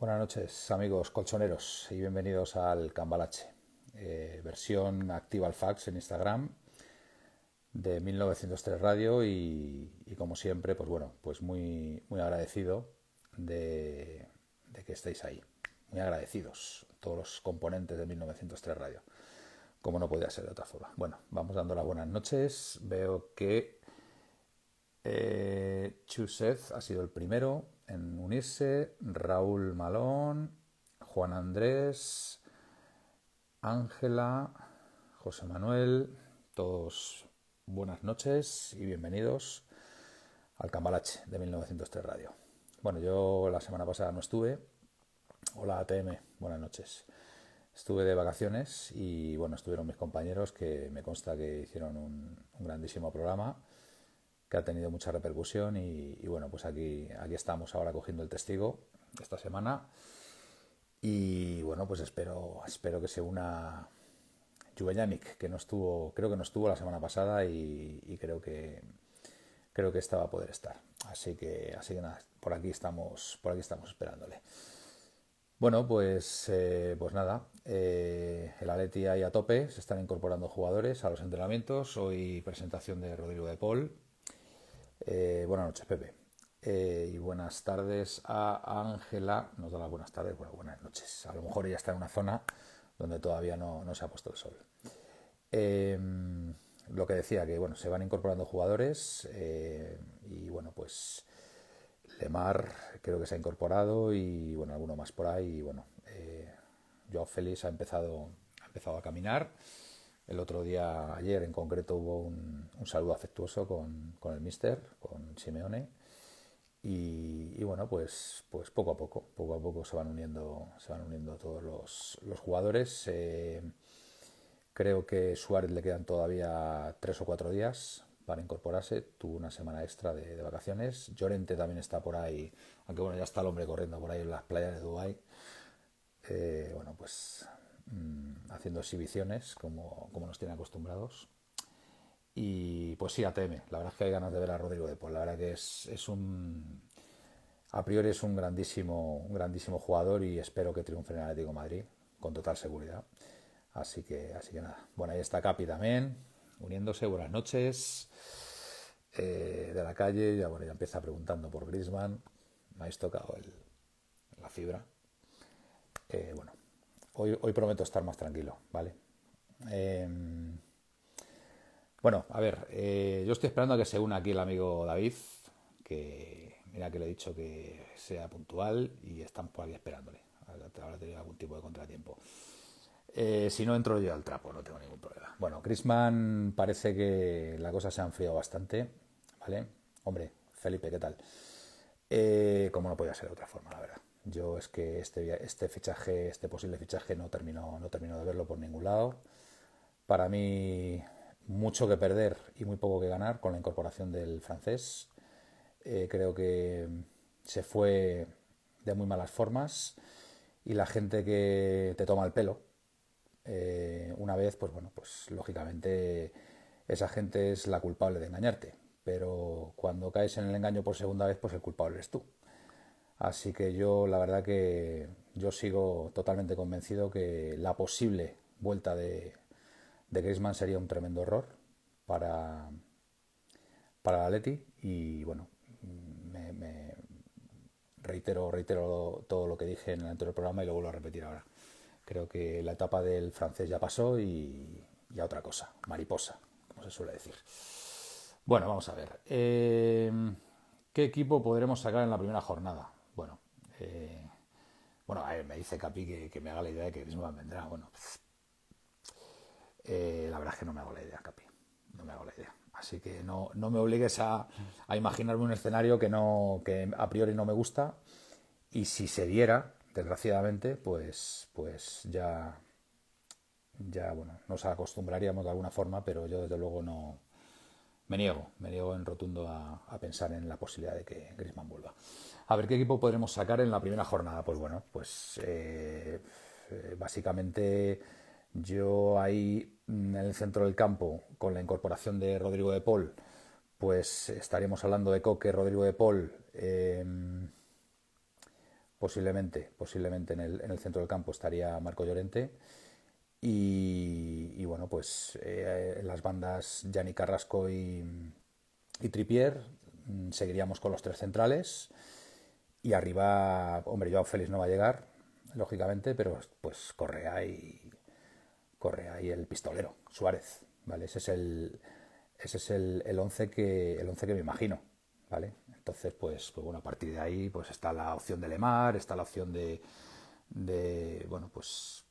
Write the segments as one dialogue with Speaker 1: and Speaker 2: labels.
Speaker 1: Buenas noches, amigos colchoneros, y bienvenidos al Cambalache, eh, versión activa al fax en Instagram de 1903 Radio y, como siempre, pues bueno, pues muy, muy agradecido de, que estéis ahí, muy agradecidos todos los componentes de 1903 Radio, como no podía ser de otra forma. Bueno, vamos dando las buenas noches, veo que eh, Chusez ha sido el primero, en unirse Raúl Malón, Juan Andrés, Ángela, José Manuel, todos buenas noches y bienvenidos al Cambalache de 1903 Radio. Bueno, yo la semana pasada no estuve. Hola ATM, buenas noches. Estuve de vacaciones y bueno, estuvieron mis compañeros que me consta que hicieron un grandísimo programa que ha tenido mucha repercusión y, bueno, pues aquí, aquí estamos ahora cogiendo el testigo esta semana y bueno, pues espero, espero que se una Juvenianic, que no estuvo, creo que no estuvo la semana pasada y, creo que creo que esta va a poder estar. Así que, así que nada, por aquí estamos, por aquí estamos esperándole. Bueno, pues, eh, pues nada, eh, el Aleti ahí a tope, se están incorporando jugadores a los entrenamientos. Hoy presentación de Rodrigo de Paul, eh, buenas noches, Pepe. Eh, y buenas tardes a Ángela. Nos da las buenas tardes, bueno, buenas noches. A lo mejor ella está en una zona donde todavía no, se ha puesto el sol. Em, lo que decía, que bueno, se van incorporando jugadores eh, y bueno, pues Lemar creo que se ha incorporado y bueno, alguno más por ahí. Y bueno, Joao Félix ha empezado, ha empezado a caminar. El otro día, ayer en concreto, hubo un, saludo afectuoso con, el mister, con Simeone. Y, bueno, pues, pues poco a poco, poco a poco se van uniendo, se van uniendo todos los, jugadores. Eh, creo que Suárez le quedan todavía tres o cuatro días para incorporarse. Tuvo una semana extra de, vacaciones. Llorente también está por ahí, aunque bueno, ya está el hombre corriendo por ahí en las playas de Dubái. Eh, bueno, pues Mm, haciendo exhibiciones como, como nos tiene acostumbrados. Y pues sí, ATM, la verdad es que hay ganas de ver a Rodrigo de Paul. La verdad que es, es un. A priori es un grandísimo, un grandísimo jugador y espero que triunfe en el Atlético Madrid, con total seguridad. Así que, así que nada. Bueno, ahí está Capi también, uniéndose. Buenas noches. Eh, de la calle, ya bueno, ya empieza preguntando por Grisman. Me habéis tocado el, la fibra. Eh, bueno, Hoy, prometo estar más tranquilo, ¿vale? Em, bueno, a ver, eh, yo estoy esperando a que se una aquí el amigo David, que mira que le he dicho que sea puntual y están por aquí esperándole. Ahora tenido algún tipo de contratiempo. Eh, si no entro yo al trapo, no tengo ningún problema. Bueno, Chrisman parece que la cosa se ha enfriado bastante, ¿vale? Hombre, Felipe, ¿qué tal? Eh, como no podía ser de otra forma, la verdad. Yo es que este, este fichaje, este posible fichaje no termino, no termino de verlo por ningún lado. Para mí, mucho que perder y muy poco que ganar con la incorporación del francés. Eh, creo que se fue de muy malas formas y la gente que te toma el pelo eh, una vez, pues bueno, pues lógicamente esa gente es la culpable de engañarte. Pero cuando caes en el engaño por segunda vez, pues el culpable eres tú. Así que yo la verdad que yo sigo totalmente convencido que la posible vuelta de, de Griezmann sería un tremendo error para, para la Leti y bueno, me, reitero, reitero todo lo que dije en el anterior programa y lo vuelvo a repetir ahora. Creo que la etapa del francés ya pasó y ya otra cosa, mariposa, como se suele decir. Bueno, vamos a ver. Eh, ¿Qué equipo podremos sacar en la primera jornada? Bueno, eh, bueno, me dice Capi que, me haga la idea de que Griezmann vendrá. Bueno, eh, la verdad es que no me hago la idea, Capi. No me hago la idea. Así que no, no me obligues a, a, imaginarme un escenario que, no, que a priori no me gusta. Y si se diera, desgraciadamente, pues, pues ya, ya bueno, nos acostumbraríamos de alguna forma, pero yo desde luego no, me niego, me niego en rotundo a, pensar en la posibilidad de que Griezmann vuelva. A ver qué equipo podremos sacar en la primera jornada. Pues bueno, pues eh, eh, básicamente yo ahí en el centro del campo, con la incorporación de Rodrigo de Paul, pues estaríamos hablando de Coque, Rodrigo de Paul, em, posiblemente, posiblemente en el, en el centro del campo estaría Marco Llorente. Y, bueno, pues eh, las bandas Yanni Carrasco y, y Tripier mm, seguiríamos con los tres centrales. Y arriba, hombre, Joao Félix no va a llegar, lógicamente, pero pues Correa y Correa y el pistolero, Suárez, ¿vale? Ese es el ese es el, el once que el once que me imagino, ¿vale? Entonces, pues, pues bueno, a partir de ahí pues está la opción de Lemar, está la opción de, de bueno, pues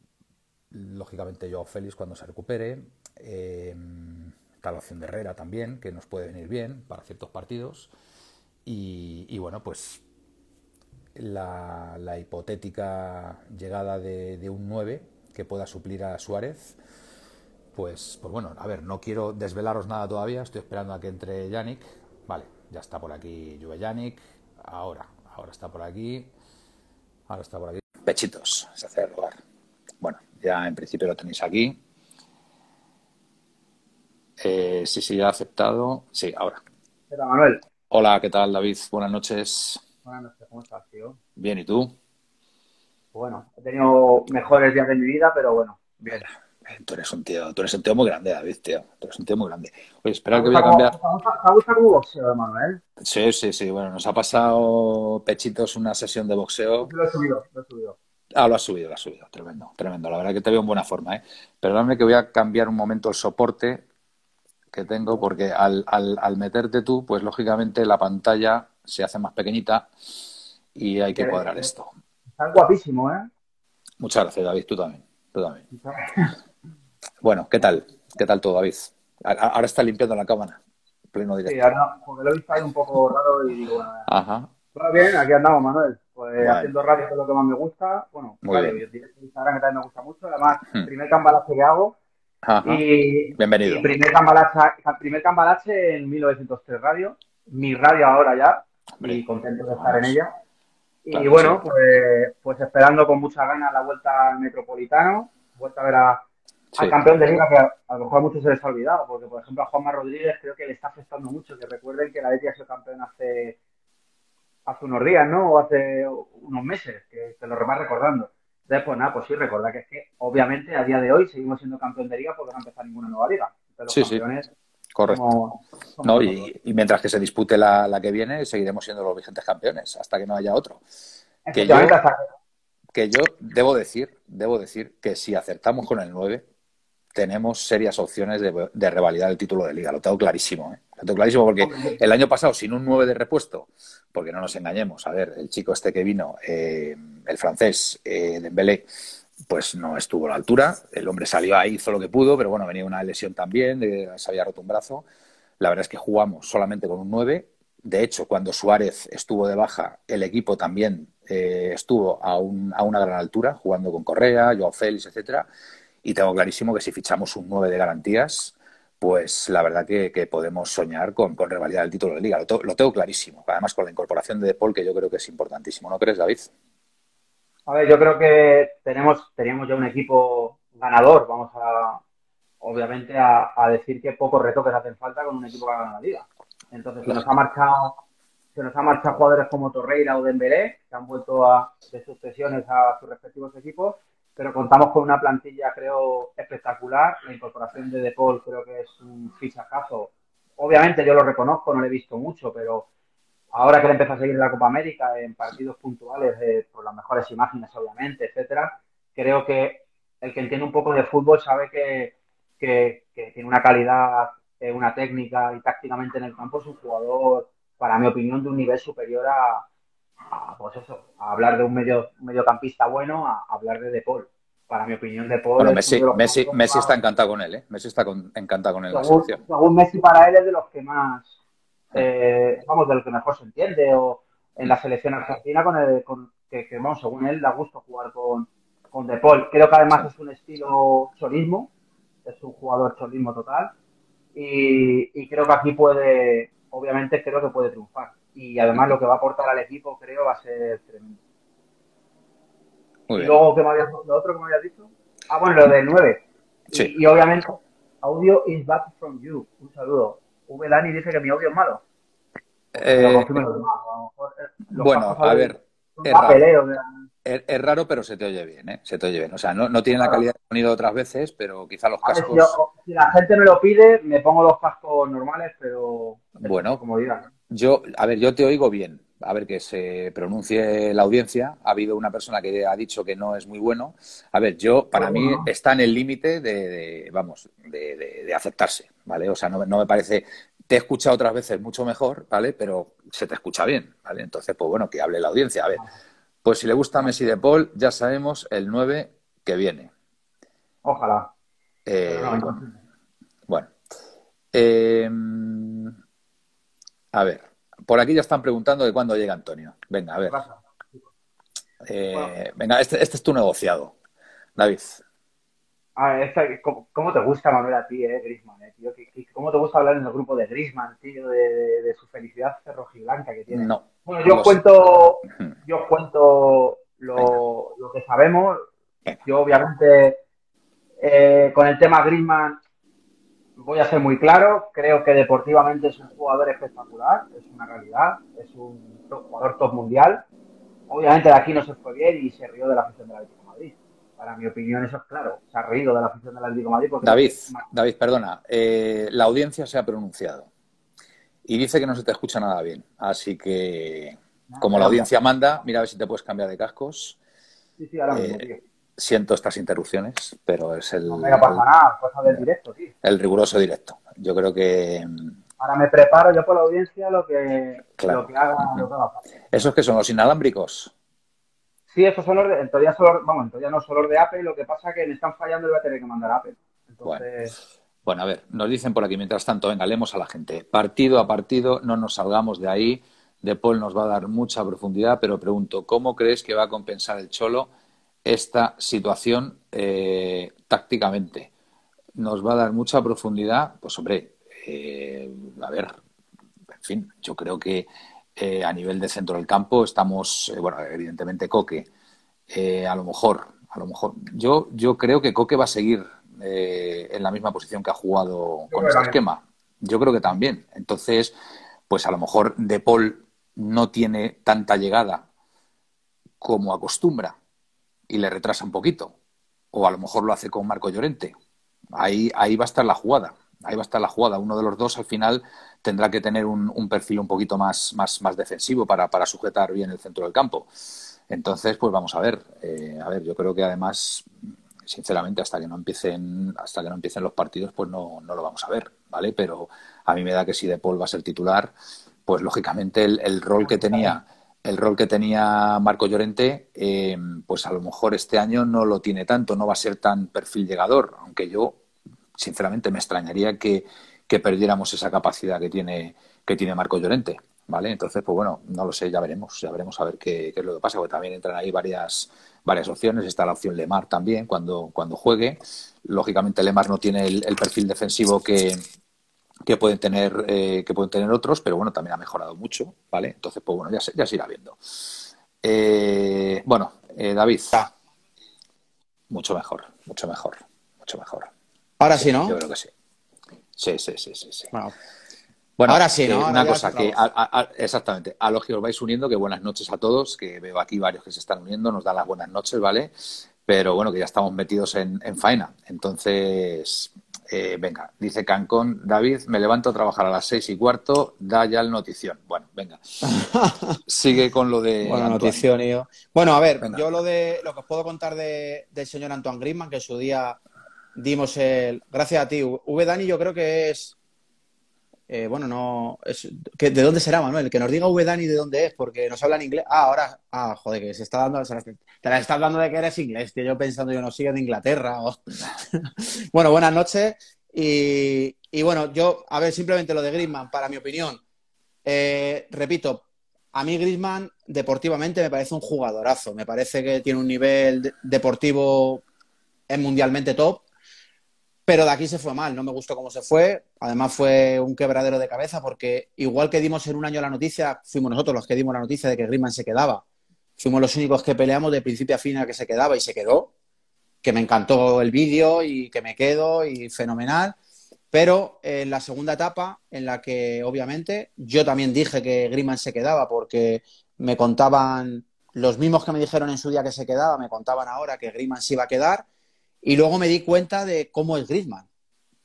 Speaker 1: lógicamente Joao Félix cuando se recupere, eh, de Herrera también, que nos puede venir bien para ciertos partidos. Y, y bueno, pues la, hipotética llegada de, un 9 que pueda suplir a Suárez, pues, pues bueno, a ver, no quiero desvelaros nada todavía, estoy esperando a que entre Yannick. Vale, ya está por aquí Juve Yannick, ahora, ahora está por aquí, ahora está por aquí. Pechitos, se hace el lugar. Ya en principio lo tenéis aquí. Eh, sí, sí, ha aceptado. Sí, ahora.
Speaker 2: Hola, Manuel.
Speaker 1: Hola, ¿qué tal, David? Buenas noches.
Speaker 2: Buenas noches, ¿cómo estás, tío?
Speaker 1: Bien, ¿y tú?
Speaker 2: Bueno, he tenido mejores días de mi vida, pero bueno, bien.
Speaker 1: Tú eres un tío, tú eres un tío muy grande, David, tío. Tú eres un tío muy grande. Oye, espera que voy a cambiar. ¿Te
Speaker 2: ha gustado un boxeo, Manuel?
Speaker 1: Sí, sí, sí. Bueno, nos ha pasado Pechitos una sesión de boxeo.
Speaker 2: Lo he subido, lo he subido.
Speaker 1: Ah, lo has subido, lo has subido. Tremendo, tremendo. La verdad que te veo en buena forma, ¿eh? Perdóname que voy a cambiar un momento el soporte que tengo porque al, al, al meterte tú, pues lógicamente la pantalla se hace más pequeñita y hay que cuadrar esto.
Speaker 2: Está guapísimo, ¿eh?
Speaker 1: Muchas gracias, David. Tú también. Tú también. Bueno, ¿qué tal? ¿Qué tal todo, David? Ahora está limpiando la cámara. Pleno directo.
Speaker 2: Sí, ahora, porque lo he visto ahí un poco raro y digo, bueno, Ajá. Todo bien, aquí andamos, Manuel. Pues haciendo radio es lo que más me gusta. Bueno, Muy radio, bien. Instagram que también me gusta mucho. Además, el hmm. primer cambalache que hago.
Speaker 1: Ajá. Y, Bienvenido.
Speaker 2: primer cambalache, primer cambalache en 1903 Radio. Mi radio ahora ya. Y contento de estar en ella. Y bueno, pues, pues esperando con mucha ganas la vuelta al Metropolitano. Vuelta a ver a, al campeón de liga que a, lo mejor a muchos se les ha olvidado. Porque, por ejemplo, a Juanma Rodríguez creo que le está afectando mucho. Que recuerden que la Betis ha sido campeón hace hace unos días, ¿no? O hace unos meses, que te lo más recordando. Entonces, pues nada, pues sí, recordad que es que obviamente a día de hoy seguimos siendo campeón de liga porque no ha empezado ninguna nueva liga.
Speaker 1: sí, sí. Correcto. no, y, mientras que se dispute la, la, que viene, seguiremos siendo los vigentes campeones, hasta que no haya otro. Que yo, que yo debo decir, debo decir que si acertamos con el 9, tenemos serias opciones de, de, revalidar el título de liga. Lo tengo clarísimo, ¿eh? Tengo clarísimo porque el año pasado, sin un 9 de repuesto, porque no nos engañemos, a ver, el chico este que vino, eh, el francés, eh, Dembélé, pues no estuvo a la altura. El hombre salió ahí, hizo lo que pudo, pero bueno, venía una lesión también, se había roto un brazo. La verdad es que jugamos solamente con un 9. De hecho, cuando Suárez estuvo de baja, el equipo también eh, estuvo a, un, a, una gran altura, jugando con Correa, Joao Félix, etcétera. Y tengo clarísimo que si fichamos un 9 de garantías, pues la verdad que, podemos soñar con, con revalidar el título de liga. Lo, tengo clarísimo. Además, con la incorporación de De Paul, que yo creo que es importantísimo. ¿No crees, David?
Speaker 2: A ver, yo creo que tenemos, teníamos ya un equipo ganador. Vamos a, obviamente, a, decir que pocos retoques hacen falta con un equipo que gana la liga. Entonces, se nos ha marchado se nos ha marchado jugadores como Torreira o Dembélé, que han vuelto a, de sucesiones a sus respectivos equipos pero contamos con una plantilla, creo, espectacular. La incorporación de De Paul creo que es un fichajazo. Obviamente yo lo reconozco, no lo he visto mucho, pero ahora que le empieza a seguir en la Copa América, en partidos puntuales, por las mejores imágenes, obviamente, etcétera, creo que el que entiende un poco de fútbol sabe que, tiene una calidad, eh, una técnica y tácticamente en el campo es un jugador, para mi opinión, de un nivel superior a, pues eso, a hablar de un medio mediocampista bueno, a, hablar de De Paul. Para mi opinión, De Paul.
Speaker 1: Bueno, Messi, Messi, Messi está encantado con él, ¿eh? Messi está encantado con él.
Speaker 2: Según, Messi para él es de los que más, eh, vamos, de los que mejor se entiende, o en la selección argentina, con el, con, que, vamos, según él, da gusto jugar con, con De Paul. Creo que además es un estilo cholismo, es un jugador cholismo total, y, y creo que aquí puede, obviamente, creo que puede triunfar y además lo que va a aportar al equipo creo va a ser tremendo. y luego, ¿qué me habías, lo otro que me habías dicho? Ah, bueno, lo del 9. Sí. Y, obviamente, audio is back from you. Un saludo. V. Dani dice que mi audio es malo.
Speaker 1: Eh, bueno, a ver. es, raro. Es, raro, pero se te oye bien, ¿eh? Se te oye bien. O sea, no, no tiene la calidad de sonido de otras veces, pero quizá los cascos.
Speaker 3: si, la gente me lo pide, me pongo los cascos normales, pero.
Speaker 1: Bueno, como digan. Yo, a ver, yo te oigo bien. A ver que se pronuncie la audiencia. Ha habido una persona que ha dicho que no es muy bueno. A ver, yo, para mí, está en el límite de, vamos, de, aceptarse, ¿vale? O sea, no, no me parece te he escuchado otras veces mucho mejor, ¿vale? Pero se te escucha bien, ¿vale? Entonces, pues bueno, que hable la audiencia. A ver, pues si le gusta Messi de Paul, ya sabemos el 9 que viene.
Speaker 3: Ojalá.
Speaker 1: Eh, bueno. Eh, a ver, por aquí ya están preguntando de cuándo llega Antonio. Venga, a ver. Eh, venga, este, este, es tu negociado, David.
Speaker 3: ¿cómo, te gusta Manuel a ti, eh, Grisman? Eh, ¿Cómo te gusta hablar en el grupo de Grisman, tío, de, su felicidad rojiblanca que tiene?
Speaker 1: No.
Speaker 3: Bueno, yo os cuento, yo cuento lo, que sabemos. Yo, obviamente, eh, con el tema Grisman voy a ser muy claro. Creo que deportivamente es un jugador espectacular, es una realidad, es un jugador top mundial. Obviamente de aquí no se fue bien y se rió de la afición de la para mi opinión, eso es claro. Se ha reído de la afición del Atlético de Madrid.
Speaker 1: David, David, perdona. Eh, la audiencia se ha pronunciado y dice que no se te escucha nada bien. Así que, como la audiencia manda, mira a ver si te puedes cambiar de cascos.
Speaker 3: Sí, sí, ahora mismo, eh,
Speaker 1: Siento estas interrupciones, pero es el.
Speaker 3: No me pasa nada, cosa del directo, tío.
Speaker 1: El riguroso directo. Yo creo que.
Speaker 3: Ahora me preparo yo por la audiencia lo que, lo que haga. Lo que haga.
Speaker 1: ¿Esos que son los inalámbricos?
Speaker 3: Sí, esos son los de, en teoría, son vamos, en teoría no son los de Apple, lo que pasa es que me están fallando y voy a tener que mandar a Apple. Entonces...
Speaker 1: Bueno. a ver, nos dicen por aquí, mientras tanto, venga, leemos a la gente. Partido a partido, no nos salgamos de ahí. De Paul nos va a dar mucha profundidad, pero pregunto, ¿cómo crees que va a compensar el Cholo esta situación eh, tácticamente? ¿Nos va a dar mucha profundidad? Pues hombre, eh, a ver, en fin, yo creo que eh, a nivel de centro del campo estamos, bueno, evidentemente Coque, a lo mejor, a lo mejor, yo, yo creo que Coque va a seguir en la misma posición que ha jugado con este esquema. Yo creo que también. Entonces, pues a lo mejor De Paul no tiene tanta llegada como acostumbra y le retrasa un poquito. O a lo mejor lo hace con Marco Llorente. Ahí, ahí va a estar la jugada ahí va a estar la jugada. Uno de los dos al final tendrá que tener un, perfil un poquito más, más, más defensivo para, para, sujetar bien el centro del campo. Entonces, pues vamos a ver. Eh, a ver, yo creo que además, sinceramente, hasta que no empiecen, hasta que no empiecen los partidos, pues no, no lo vamos a ver, ¿vale? Pero a mí me da que si De Paul va a ser titular, pues lógicamente el, rol que tenía el rol que tenía Marco Llorente, eh, pues a lo mejor este año no lo tiene tanto, no va a ser tan perfil llegador, aunque yo sinceramente me extrañaría que, perdiéramos esa capacidad que tiene, que tiene Marco Llorente. ¿Vale? Entonces, pues bueno, no lo sé, ya veremos, ya veremos a ver qué, es lo que pasa, porque también entran ahí varias, varias opciones. Está la opción Lemar también cuando, cuando juegue. Lógicamente, Lemar no tiene el, perfil defensivo que, que pueden tener eh, que pueden tener otros, pero bueno, también ha mejorado mucho, ¿vale? Entonces, pues bueno, ya se, ya se irá viendo. Eh, bueno, eh, David, mucho mejor, mucho mejor, mucho mejor.
Speaker 2: Ahora sí, ¿no?
Speaker 1: Yo creo que sí. Sí, sí, sí, sí.
Speaker 2: Bueno. ahora sí, ¿no?
Speaker 1: una cosa que, exactamente, a los que os vais uniendo, que buenas noches a todos, que veo aquí varios que se están uniendo, nos dan las buenas noches, ¿vale? Pero bueno, que ya estamos metidos en, faena. Entonces, eh, venga, dice Cancón, David, me levanto a trabajar a las seis y cuarto, da ya el notición. Bueno, venga. Sigue con lo de.
Speaker 2: Bueno, notición, yo. Bueno, a ver, yo lo de lo que os puedo contar de, del señor Antoine Griezmann, que en su día dimos el. Gracias a ti. V. Dani, yo creo que es. Eh, bueno, no. Es, ¿De dónde será, Manuel? Que nos diga V. Dani de dónde es, porque nos habla en inglés. Ah, ahora. Ah, joder, que se está dando. te la estás dando de que eres inglés, tío. Yo pensando, yo no sigo de Inglaterra. bueno, buenas noches. Y, y, bueno, yo, a ver, simplemente lo de Griezmann, para mi opinión. Eh, repito, a mí Griezmann deportivamente me parece un jugadorazo. Me parece que tiene un nivel deportivo es mundialmente top. Pero de aquí se fue mal, no me gustó cómo se fue. Además fue un quebradero de cabeza porque igual que dimos en un año la noticia, fuimos nosotros los que dimos la noticia de que Griezmann se quedaba. Fuimos los únicos que peleamos de principio a fin a que se quedaba y se quedó. Que me encantó el vídeo y que me quedo y fenomenal. Pero en la segunda etapa, en la que obviamente yo también dije que Griezmann se quedaba porque me contaban los mismos que me dijeron en su día que se quedaba, me contaban ahora que Griezmann se iba a quedar. Y luego me di cuenta de cómo es Griezmann.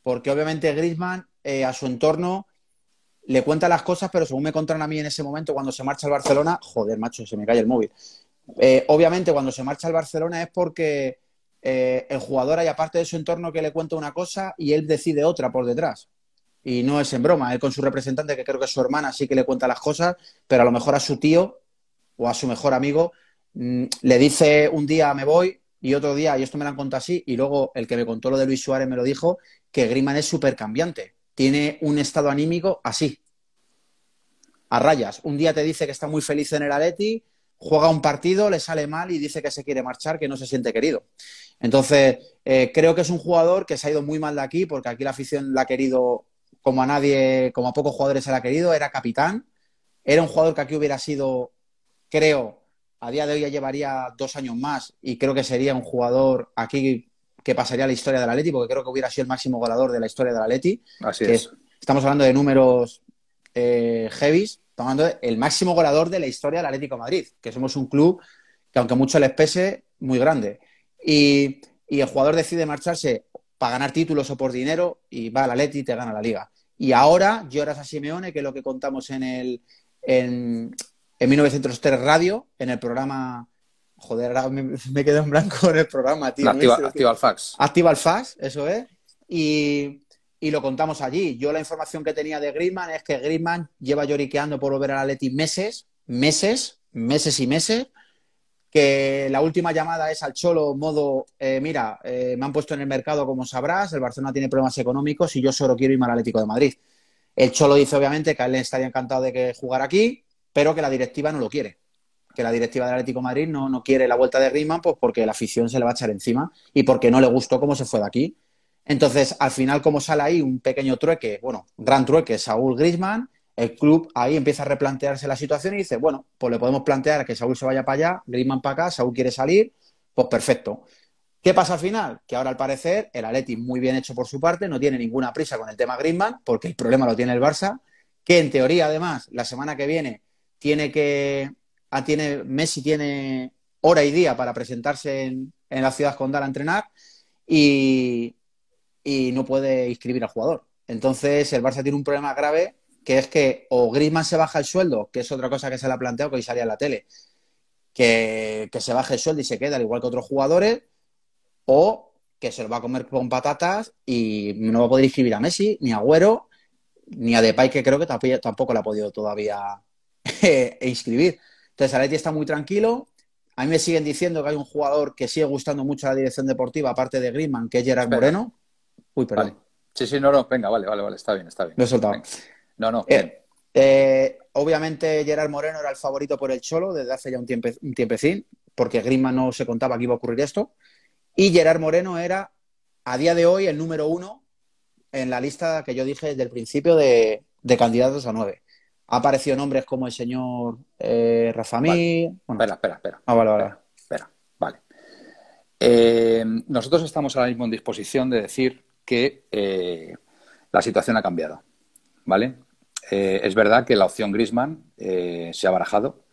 Speaker 2: Porque obviamente Griezmann eh, a su entorno le cuenta las cosas, pero según me contaron a mí en ese momento cuando se marcha al Barcelona, joder, macho, se me cae el móvil. Eh, obviamente cuando se marcha al Barcelona es porque eh, el jugador hay aparte de su entorno que le cuenta una cosa y él decide otra por detrás. Y no es en broma, él con su representante, que creo que es su hermana, sí que le cuenta las cosas, pero a lo mejor a su tío o a su mejor amigo mm, le dice un día me voy y otro día, y esto me lo han contado así, y luego el que me contó lo de Luis Suárez me lo dijo, que Griman es súper cambiante. Tiene un estado anímico así, a rayas. Un día te dice que está muy feliz en el Atleti, juega un partido, le sale mal y dice que se quiere marchar, que no se siente querido. Entonces, eh, creo que es un jugador que se ha ido muy mal de aquí, porque aquí la afición la ha querido como a nadie, como a pocos jugadores se la ha querido, era capitán, era un jugador que aquí hubiera sido creo, a día de hoy ya llevaría dos años más y creo que sería un jugador aquí que pasaría a la historia del Atleti, porque creo que hubiera sido el máximo goleador de la historia del Atleti.
Speaker 1: Así es.
Speaker 2: Estamos hablando de números eh, heavies, estamos hablando del máximo goleador de la historia del Atlético de Madrid, que somos un club que aunque mucho les pese, muy grande. Y, el jugador decide marcharse para ganar títulos o por dinero y va al Atleti y te gana la liga. Y ahora lloras a Simeone, que es lo que contamos en el, en, en 1903 Radio, en el programa. Joder, me, me quedo en blanco en el programa, tío.
Speaker 1: Activa, el fax.
Speaker 2: Activa el fax, eso es. Y, lo contamos allí. Yo la información que tenía de Griezmann es que Griezmann lleva lloriqueando por volver al Atleti meses, meses, meses y meses. Que la última llamada es al Cholo, modo, eh, mira, eh, me han puesto en el mercado como sabrás, el Barcelona tiene problemas económicos y yo solo quiero irme al Atlético de Madrid. El Cholo dice obviamente que a él estaría encantado de que jugara aquí, pero que la directiva no lo quiere. Que la directiva del Atlético Madrid no, no quiere la vuelta de Griezmann pues porque la afición se le va a echar encima y porque no le gustó cómo se fue de aquí. Entonces, al final, como sale ahí un pequeño trueque, bueno, gran trueque, Saúl Griezmann, el club ahí empieza a replantearse la situación y dice, bueno, pues le podemos plantear que Saúl se vaya para allá, Griezmann para acá, Saúl quiere salir, pues perfecto. ¿Qué pasa al final? Que ahora al parecer el Atleti muy bien hecho por su parte, no tiene ninguna prisa con el tema Griezmann, porque el problema lo tiene el Barça, que en teoría además la semana que viene tiene que. Ah, tiene, Messi tiene hora y día para presentarse en, la ciudad condal a entrenar y, y no puede inscribir al jugador. Entonces, el Barça tiene un problema grave que es que o Griezmann se baja el sueldo, que es otra cosa que se le ha planteado que hoy salía en la tele, que, que, se baje el sueldo y se queda al igual que otros jugadores, o que se lo va a comer con patatas y no va a poder inscribir a Messi, ni a Agüero, ni a Depay, que creo que tampoco le ha podido todavía e inscribir. Entonces, Aleti está muy tranquilo. A mí me siguen diciendo que hay un jugador que sigue gustando mucho a la dirección deportiva, aparte de Griezmann, que es Gerard Moreno.
Speaker 1: Uy, perdón. Sí, sí, no, no, venga, vale, vale, vale, está bien, está bien.
Speaker 2: Lo he soltado.
Speaker 1: No, no.
Speaker 2: Eh, eh, obviamente Gerard Moreno era el favorito por el Cholo desde hace ya un, tiempo, un tiempecín, porque Griezmann no se contaba que iba a ocurrir esto. Y Gerard Moreno era, a día de hoy, el número uno en la lista que yo dije desde el principio de, de candidatos a nueve ha aparecido nombres como el señor eh, Rafamí.
Speaker 1: Espera, espera, espera.
Speaker 2: Ah, vale, vale.
Speaker 1: Espera, vale. Eh, nosotros estamos ahora mismo en disposición de decir que eh, la situación ha cambiado. ¿Vale? es verdad que la opción Grisman se ha barajado,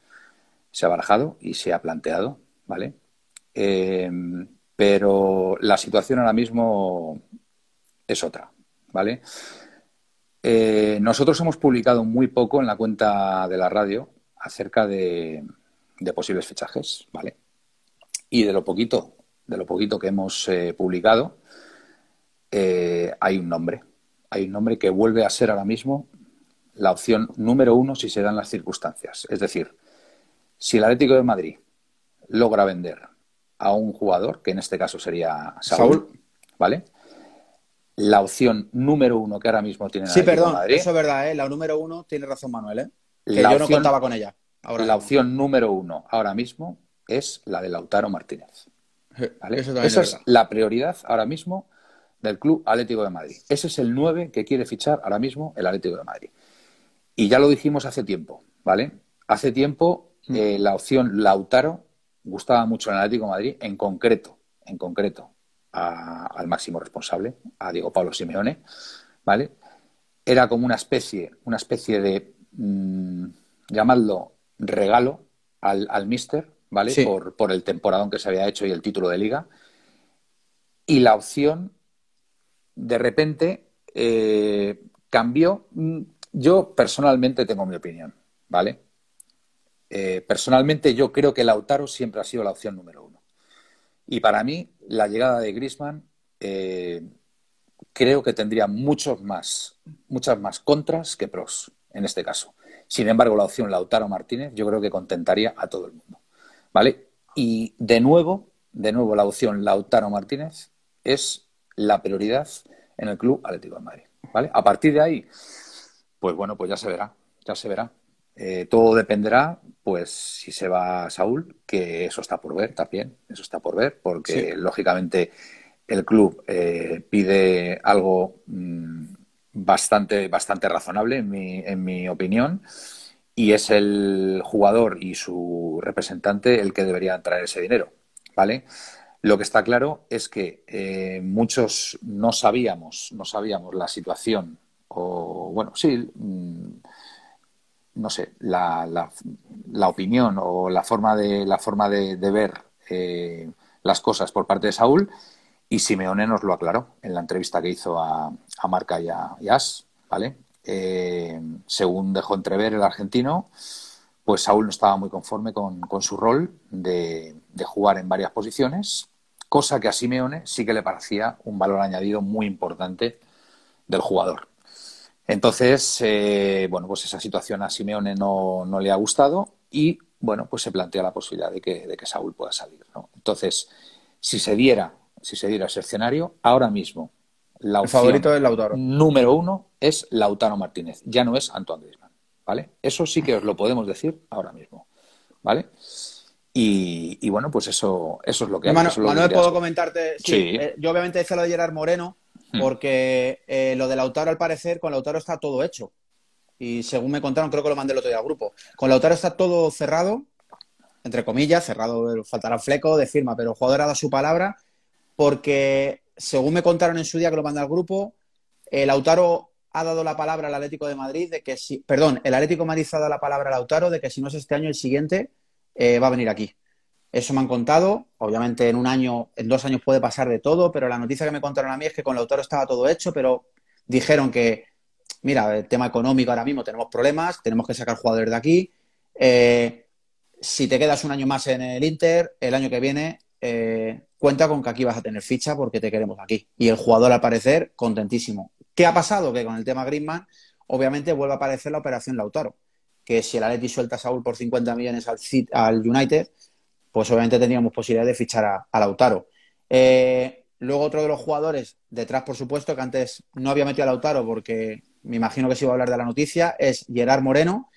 Speaker 1: se ha barajado y se ha planteado, ¿vale? pero la situación ahora mismo es otra, ¿vale? Eh, nosotros hemos publicado muy poco en la cuenta de la radio acerca de, posibles fichajes, ¿vale? Y de lo poquito, de lo poquito que hemos eh, publicado, eh, hay un nombre. Hay un nombre que vuelve a ser ahora mismo la opción número uno si se dan las circunstancias. Es decir, si el Atlético de Madrid logra vender a un jugador, que en este caso sería Saúl. ¿vale? La opción número uno que ahora mismo tiene
Speaker 2: Sí, perdón, eso es verdad, ¿eh? la número uno tiene razón Manuel, ¿eh? que yo no contaba con ella.
Speaker 1: la opción número uno ahora mismo es la de Lautaro Martínez. Esa es, la prioridad ahora mismo del Club Atlético de Madrid. Ese es el 9 que quiere fichar ahora mismo el Atlético de Madrid. Y ya lo dijimos hace tiempo, ¿vale? Hace tiempo mm. eh, la opción Lautaro gustaba mucho en el Atlético de Madrid, en concreto, en concreto, al máximo responsable, a Diego Pablo Simeone, ¿vale? Era como una especie, una especie de, mmm, llamadlo regalo al, al mister, ¿vale? Por, por el temporadón que se había hecho y el título de liga. Y la opción, de repente, eh, cambió. Mm, yo personalmente tengo mi opinión, ¿vale? Eh, personalmente yo creo que Lautaro siempre ha sido la opción número uno. Y para mí, la llegada de Grisman eh, creo que tendría muchos más, muchas más contras que pros en este caso. Sin embargo, la opción Lautaro Martínez yo creo que contentaría a todo el mundo. ¿Vale? Y de nuevo, de nuevo, la opción Lautaro Martínez es la prioridad en el Club Atlético de Madrid. ¿Vale? A partir de ahí, pues bueno, pues ya se verá, ya se verá. Eh, todo dependerá, pues, si se va Saúl, que eso está por ver también, eso está por ver, porque lógicamente el club eh, pide algo mm, bastante, bastante razonable, en mi, en mi opinión, y es el jugador y su representante el que debería traer ese dinero, ¿vale? Lo que está claro es que eh, muchos no sabíamos, no sabíamos la situación, o bueno, sí, mm, no sé, la, la, opinión o la forma de, la forma de, ver eh, las cosas por parte de Saúl y Simeone nos lo aclaró en la entrevista que hizo a, Marca y a, As, ¿vale? Eh, según dejó entrever el argentino, pues Saúl no estaba muy conforme con, su rol de, jugar en varias posiciones, cosa que a Simeone sí que le parecía un valor añadido muy importante del jugador. Entonces, eh, bueno, pues esa situación a Simeone no, le ha gustado y, bueno, pues se plantea la posibilidad de que, de que Saúl pueda salir, ¿no? Entonces, si se diera si se diera ese escenario, ahora mismo la opción
Speaker 2: favorito es Lautaro.
Speaker 1: número uno es Lautaro Martínez, ya no es Antoine Griezmann, ¿vale? Eso sí que os lo podemos decir ahora mismo, ¿vale? Y, bueno, pues eso, eso es lo que hay.
Speaker 2: Manuel, puedo comentarte. Sí, eh, yo obviamente decía lo de Gerard Moreno. Porque eh, lo de Lautaro, al parecer, con Lautaro está todo hecho. Y según me contaron, creo que lo mandé el otro día al grupo. Con Lautaro está todo cerrado, entre comillas, cerrado, faltará fleco de firma, pero el jugador ha dado su palabra porque según me contaron en su día que lo manda al grupo, el Lautaro ha dado la palabra al Atlético de Madrid de que si, perdón, el Atlético de Madrid ha dado la palabra al Lautaro de que si no es este año, el siguiente eh, va a venir aquí. Eso me han contado. Obviamente en un año, en dos años puede pasar de todo, pero la noticia que me contaron a mí es que con Lautaro estaba todo hecho, pero dijeron que, mira, el tema económico ahora mismo tenemos problemas, tenemos que sacar jugadores de aquí. Eh, si te quedas un año más en el Inter, el año que viene eh, cuenta con que aquí vas a tener ficha porque te queremos aquí. Y el jugador, al parecer, contentísimo. ¿Qué ha pasado? Que con el tema Griezmann, obviamente vuelve a aparecer la operación Lautaro. Que si el Atleti suelta a Saúl por 50 millones al, al United, pues obviamente tendríamos posibilidad de fichar a, Lautaro. Eh, luego otro de los jugadores, detrás por supuesto, que antes no había metido a Lautaro porque me imagino que se iba a hablar de la noticia, es Gerard Moreno,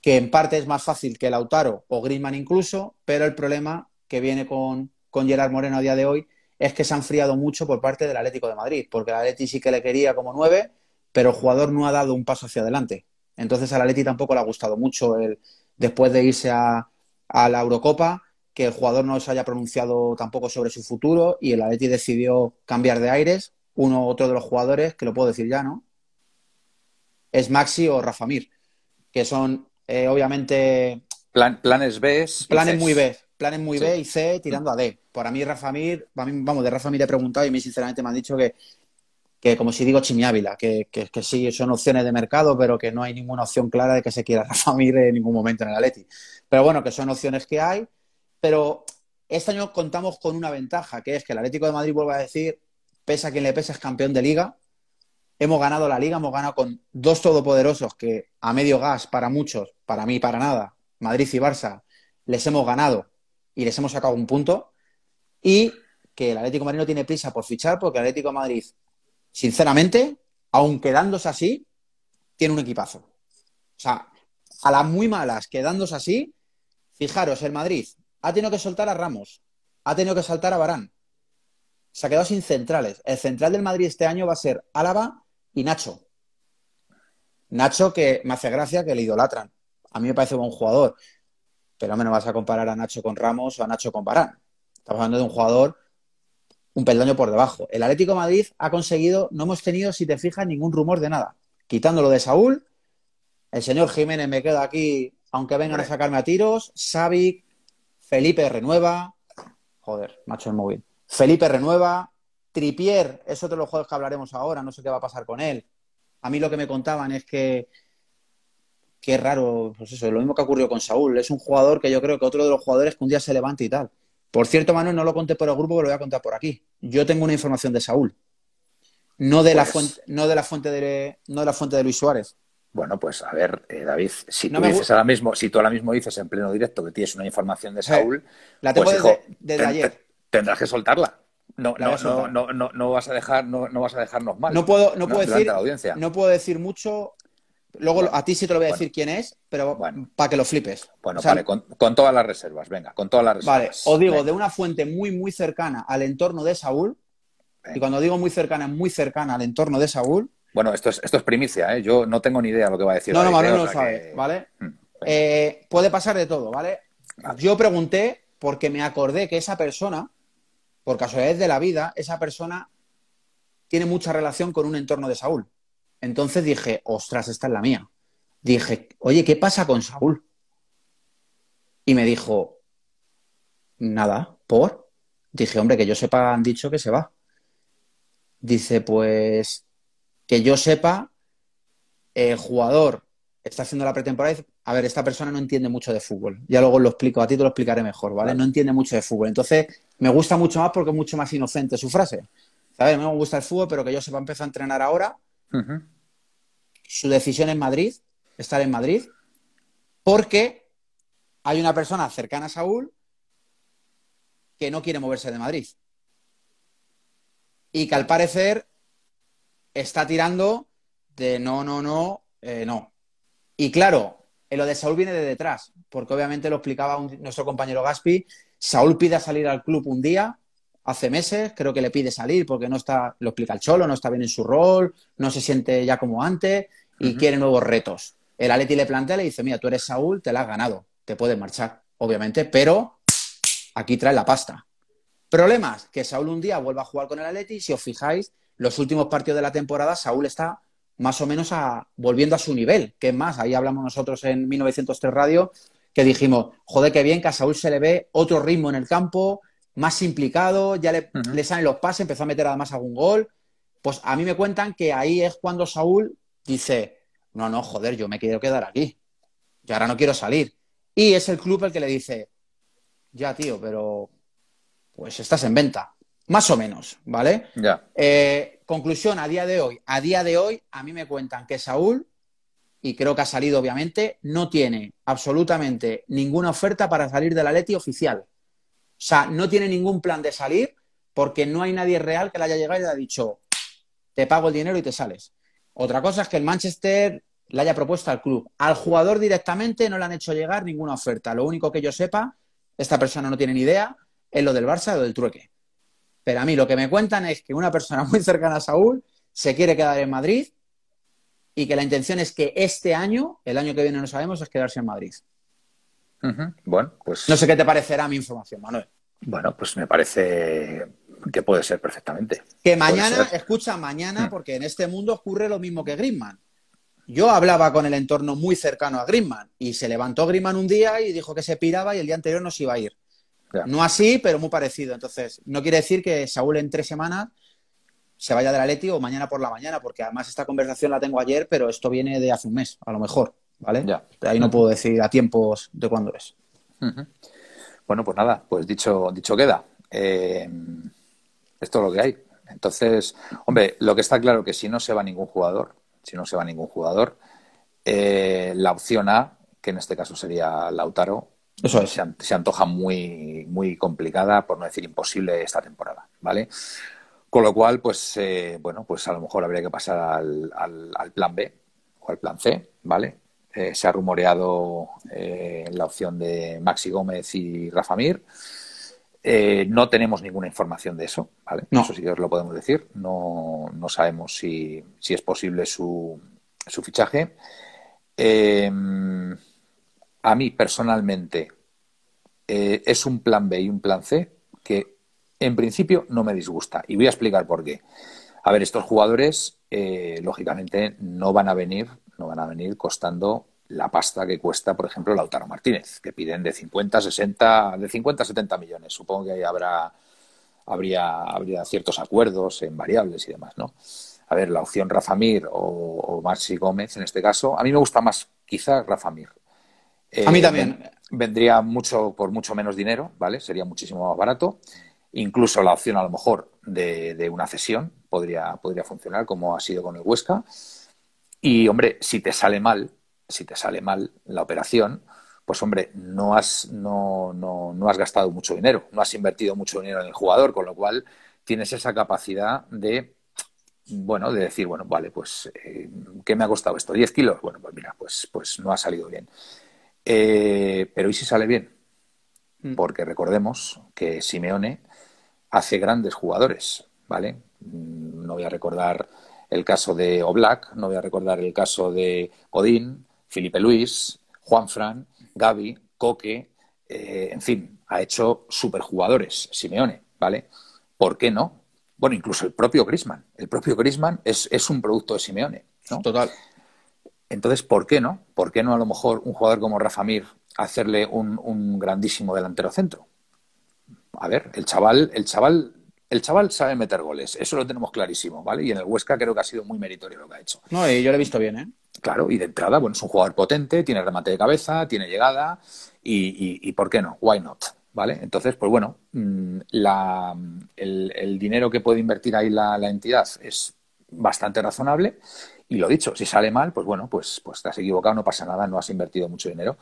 Speaker 2: que en parte es más fácil que Lautaro o Griezmann incluso, pero el problema que viene con, con Gerard Moreno a día de hoy es que se ha enfriado mucho por parte del Atlético de Madrid, porque el Atleti sí que le quería como nueve, pero el jugador no ha dado un paso hacia adelante. Entonces al Atleti tampoco le ha gustado mucho el, después de irse a, la Eurocopa, que el jugador no se haya pronunciado tampoco sobre su futuro y el Atleti decidió cambiar de aires. Uno otro de los jugadores, que lo puedo decir ya, ¿no? Es Maxi o Rafa Mir, que son eh, obviamente...
Speaker 1: planes B.
Speaker 2: Planes muy B, planes muy B y C tirando a D. Para mí, Rafa Mir, vamos, de Rafa Mir he preguntado y a mí sinceramente me han dicho que, que como si digo Chimi Ávila, que, que, sí son opciones de mercado, pero que no hay ninguna opción clara de que se quiera Rafa Mir en ningún momento en el Atleti. Pero bueno, que son opciones que hay, pero este año contamos con una ventaja, que es que el Atlético de Madrid, vuelvo a decir, pesa quien le pesa, es campeón de liga. Hemos ganado la liga, hemos ganado con dos todopoderosos que a medio gas para muchos, para mí para nada, Madrid y Barça, les hemos ganado y les hemos sacado un punto. Y que el Atlético de Madrid no tiene prisa por fichar porque el Atlético de Madrid, sinceramente, aun quedándose así, tiene un equipazo. O sea, a las muy malas, quedándose así, fijaros, el Madrid ha tenido que soltar a Ramos, ha tenido que saltar a Barán. Se ha quedado sin centrales. El central del Madrid este año va a ser Álava y Nacho. Nacho que me hace gracia que le idolatran. A mí me parece buen jugador pero no me vas a comparar a Nacho con Ramos o a Nacho con Barán. Estamos hablando de un jugador un peldaño por debajo. El Atlético de Madrid ha conseguido, no hemos tenido, si te fijas, ningún rumor de nada. Quitándolo de Saúl, el señor Jiménez me queda aquí, aunque vengan a sacarme a tiros, Savic, Felipe renueva. Joder, macho el móvil. Felipe renueva. Tripier, es otro de los juegos que hablaremos ahora, no sé qué va a pasar con él. A mí lo que me contaban es que qué raro, pues eso, lo mismo que ocurrió con Saúl. Es un jugador que yo creo que otro de los jugadores que un día se levante y tal. Por cierto, Manuel, no lo conté por el grupo, pero lo voy a contar por aquí. Yo tengo una información de Saúl. No de, la,
Speaker 1: Pues-
Speaker 2: fuente, no de la fuente de no de la fuente de Luis Suárez.
Speaker 1: Bueno, pues a ver, eh, David, si
Speaker 2: No
Speaker 1: tú dices ahora mismo, si tú ahora mismo dices en pleno directo que tienes una información de Saúl,
Speaker 2: La tengo
Speaker 1: pues,
Speaker 2: desde,
Speaker 1: hijo,
Speaker 2: desde
Speaker 1: ten-
Speaker 2: ayer.
Speaker 1: ten- tendrás que soltarla. No,
Speaker 2: La
Speaker 1: no,
Speaker 2: voy a soltar.
Speaker 1: no, no, no, no vas a dejar, no, no vas a dejarnos mal.
Speaker 2: No puedo, no puedo decir,
Speaker 1: de la audiencia.
Speaker 2: no puedo decir mucho. Luego
Speaker 1: Bueno,
Speaker 2: a ti sí te lo voy a
Speaker 1: bueno.
Speaker 2: decir quién es, pero
Speaker 1: Bueno.
Speaker 2: para que lo flipes.
Speaker 1: Bueno,
Speaker 2: O sea,
Speaker 1: vale, con, con todas las reservas, venga, con todas las
Speaker 2: Vale,
Speaker 1: reservas.
Speaker 2: os digo,
Speaker 1: Venga,
Speaker 2: de una fuente muy, muy cercana al entorno de Saúl, y cuando digo muy cercana, es muy cercana al entorno de Saúl.
Speaker 1: Bueno, esto es, esto es primicia, ¿eh? Yo no tengo ni idea de lo que va a decir.
Speaker 2: No, no, Manuel
Speaker 1: ¿eh?
Speaker 2: no lo sabe,
Speaker 1: que-
Speaker 2: ¿vale?
Speaker 1: Mm.
Speaker 2: Eh, puede pasar de todo, ¿vale?
Speaker 1: Vale.
Speaker 2: Yo pregunté porque me acordé que esa persona, por casualidades de la vida, esa persona tiene mucha relación con un entorno de Saúl. Entonces dije, ostras, esta es la mía. Dije, oye, ¿qué pasa con Saúl? Y me dijo, nada, ¿por? Dije, hombre, que yo sepa, han dicho que se va. Dice, pues, que yo sepa, el jugador está haciendo la pretemporada y dice, a ver, esta persona no entiende mucho de fútbol. Ya luego lo explico, a ti te lo explicaré mejor, ¿vale? No entiende mucho de fútbol. Entonces, me gusta mucho más porque es mucho más inocente su frase. ¿Sabes? A mí me gusta el fútbol, pero que yo sepa empezar a entrenar ahora. Su decisión es Madrid, estar en Madrid, porque hay una persona cercana a Saúl que no quiere moverse de Madrid. Y que al parecer está tirando de no, no, no, eh, no. Y claro, eh, lo de Saúl viene de detrás, porque obviamente lo explicaba un- nuestro compañero Gaspi. Saúl pide salir al club un día, hace meses, creo que le pide salir porque no está, lo explica el Cholo, no está bien en su rol, no se siente ya como antes y quiere nuevos retos. El Atleti le plantea, le dice, mira, tú eres Saúl, te la has ganado, te puedes marchar, obviamente, pero aquí trae la pasta. Problemas, que Saúl un día vuelva a jugar con el Atleti, si os fijáis, los últimos partidos de la temporada, Saúl está más o menos a, volviendo a su nivel, que es más, ahí hablamos nosotros en 1903 Radio, que dijimos, joder, qué bien que a Saúl se le ve otro ritmo en el campo, más implicado, ya le, le salen los pases, empezó a meter además algún gol. Pues a mí me cuentan que ahí es cuando Saúl dice, no, no, joder, yo me quiero quedar aquí, yo ahora no quiero salir. Y es el club el que le dice, ya, tío, pero pues estás en venta. Más o menos, ¿vale?
Speaker 1: Ya.
Speaker 2: Eh, conclusión, a día de hoy, a día de hoy, a mí me cuentan que Saúl, y creo que ha salido obviamente, no tiene absolutamente ninguna oferta para salir del Atleti oficial. O sea, no tiene ningún plan de salir porque no hay nadie real que le haya llegado y le haya dicho, te pago el dinero y te sales. Otra cosa es que el Manchester le haya propuesto al club. Al jugador directamente no le han hecho llegar ninguna oferta. Lo único que yo sepa, esta persona no tiene ni idea, es lo del Barça o del trueque. Pero a mí lo que me cuentan es que una persona muy cercana a Saúl se quiere quedar en Madrid y que la intención es que este año, el año que viene no sabemos, es quedarse en Madrid.
Speaker 1: Bueno, pues.
Speaker 2: No sé qué te parecerá mi información, Manuel.
Speaker 1: Bueno, pues me parece que puede ser perfectamente.
Speaker 2: Que mañana, escucha, mañana,
Speaker 1: Mm.
Speaker 2: porque en este mundo ocurre lo mismo que Griezmann. Yo hablaba con el entorno muy cercano a Griezmann y se levantó Griezmann un día y dijo que se piraba y el día anterior no se iba a ir.
Speaker 1: Ya.
Speaker 2: No así, pero muy parecido. Entonces, no quiere decir que Saúl en tres semanas se vaya del Atleti o mañana por la mañana, porque además esta conversación la tengo ayer, pero esto viene de hace un mes, a lo mejor, ¿vale?
Speaker 1: Ya.
Speaker 2: Ahí no puedo decir a tiempos de cuándo es.
Speaker 1: Bueno, pues nada, pues dicho, dicho queda. Eh, esto es lo que hay. Entonces, hombre, lo que está claro que si no se va ningún jugador, si no se va ningún jugador, eh, la opción A, que en este caso sería Lautaro,
Speaker 2: Eso es.
Speaker 1: se, an- se antoja muy, muy complicada, por no decir imposible, esta temporada, ¿vale? Con lo cual, pues, eh, bueno, pues a lo mejor habría que pasar al, al- al plan B o al plan C, ¿vale? Eh, se ha rumoreado eh, la opción de Maxi Gómez y Rafa Mir. No tenemos ninguna información de eso, ¿vale?
Speaker 2: No.
Speaker 1: Eso sí que os lo podemos decir. No, no sabemos si, si es posible su, su fichaje. Eh, a mí personalmente eh, es un plan B y un plan C que en principio no me disgusta. Y voy a explicar por qué. A ver, estos jugadores, eh, lógicamente, no van a venir, no van a venir costando la pasta que cuesta, por ejemplo, Lautaro Martínez, que piden de 50, 60, de 50 a 70 millones. Supongo que ahí habrá, habría, habría ciertos acuerdos en variables y demás, ¿no? A ver, la opción Rafa Mir o, Maxi Gómez en este caso, a mí me gusta más quizá Rafa Mir.
Speaker 2: A mí eh, también.
Speaker 1: Vendría mucho por mucho menos dinero, ¿vale? Sería muchísimo más barato. Incluso la opción a lo mejor de, de una cesión podría, podría funcionar como ha sido con el Huesca. Y hombre, si te sale mal, si te sale mal la operación, pues hombre, no has, no, no, no has gastado mucho dinero, no has invertido mucho dinero en el jugador, con lo cual tienes esa capacidad de, bueno, de decir, bueno, vale, pues, eh, ¿qué me ha costado esto? ¿10 kilos? Bueno, pues mira, pues, pues no ha salido bien. Eh, pero ¿y si sale bien? Mm. Porque recordemos que Simeone hace grandes jugadores, ¿vale? Mm, no voy a recordar el caso de Oblak, no voy a recordar el caso de Odín, Felipe Luis, Juan Fran, Gaby, Coque, eh, en fin, ha hecho superjugadores, Simeone, ¿vale? ¿Por qué no? Bueno, incluso el propio Grisman. El propio Grisman es, es un producto de Simeone, ¿no?
Speaker 2: Total.
Speaker 1: Entonces, ¿por qué no? ¿Por qué no a lo mejor un jugador como Rafa Mir hacerle un, un grandísimo delantero centro? A ver, el chaval, el chaval el chaval sabe meter goles, eso lo tenemos clarísimo, ¿vale? Y en el Huesca creo que ha sido muy meritorio lo que ha hecho.
Speaker 2: No, y yo lo he visto bien, ¿eh?
Speaker 1: Claro, y de entrada, bueno, es un jugador potente, tiene remate de cabeza, tiene llegada, y, ¿por qué no? Why not? ¿Vale? Entonces, pues bueno, mm, el, dinero que puede invertir ahí la, la entidad es bastante razonable y lo dicho, si sale mal, pues bueno, pues, pues te has equivocado, no pasa nada, no has invertido mucho dinero.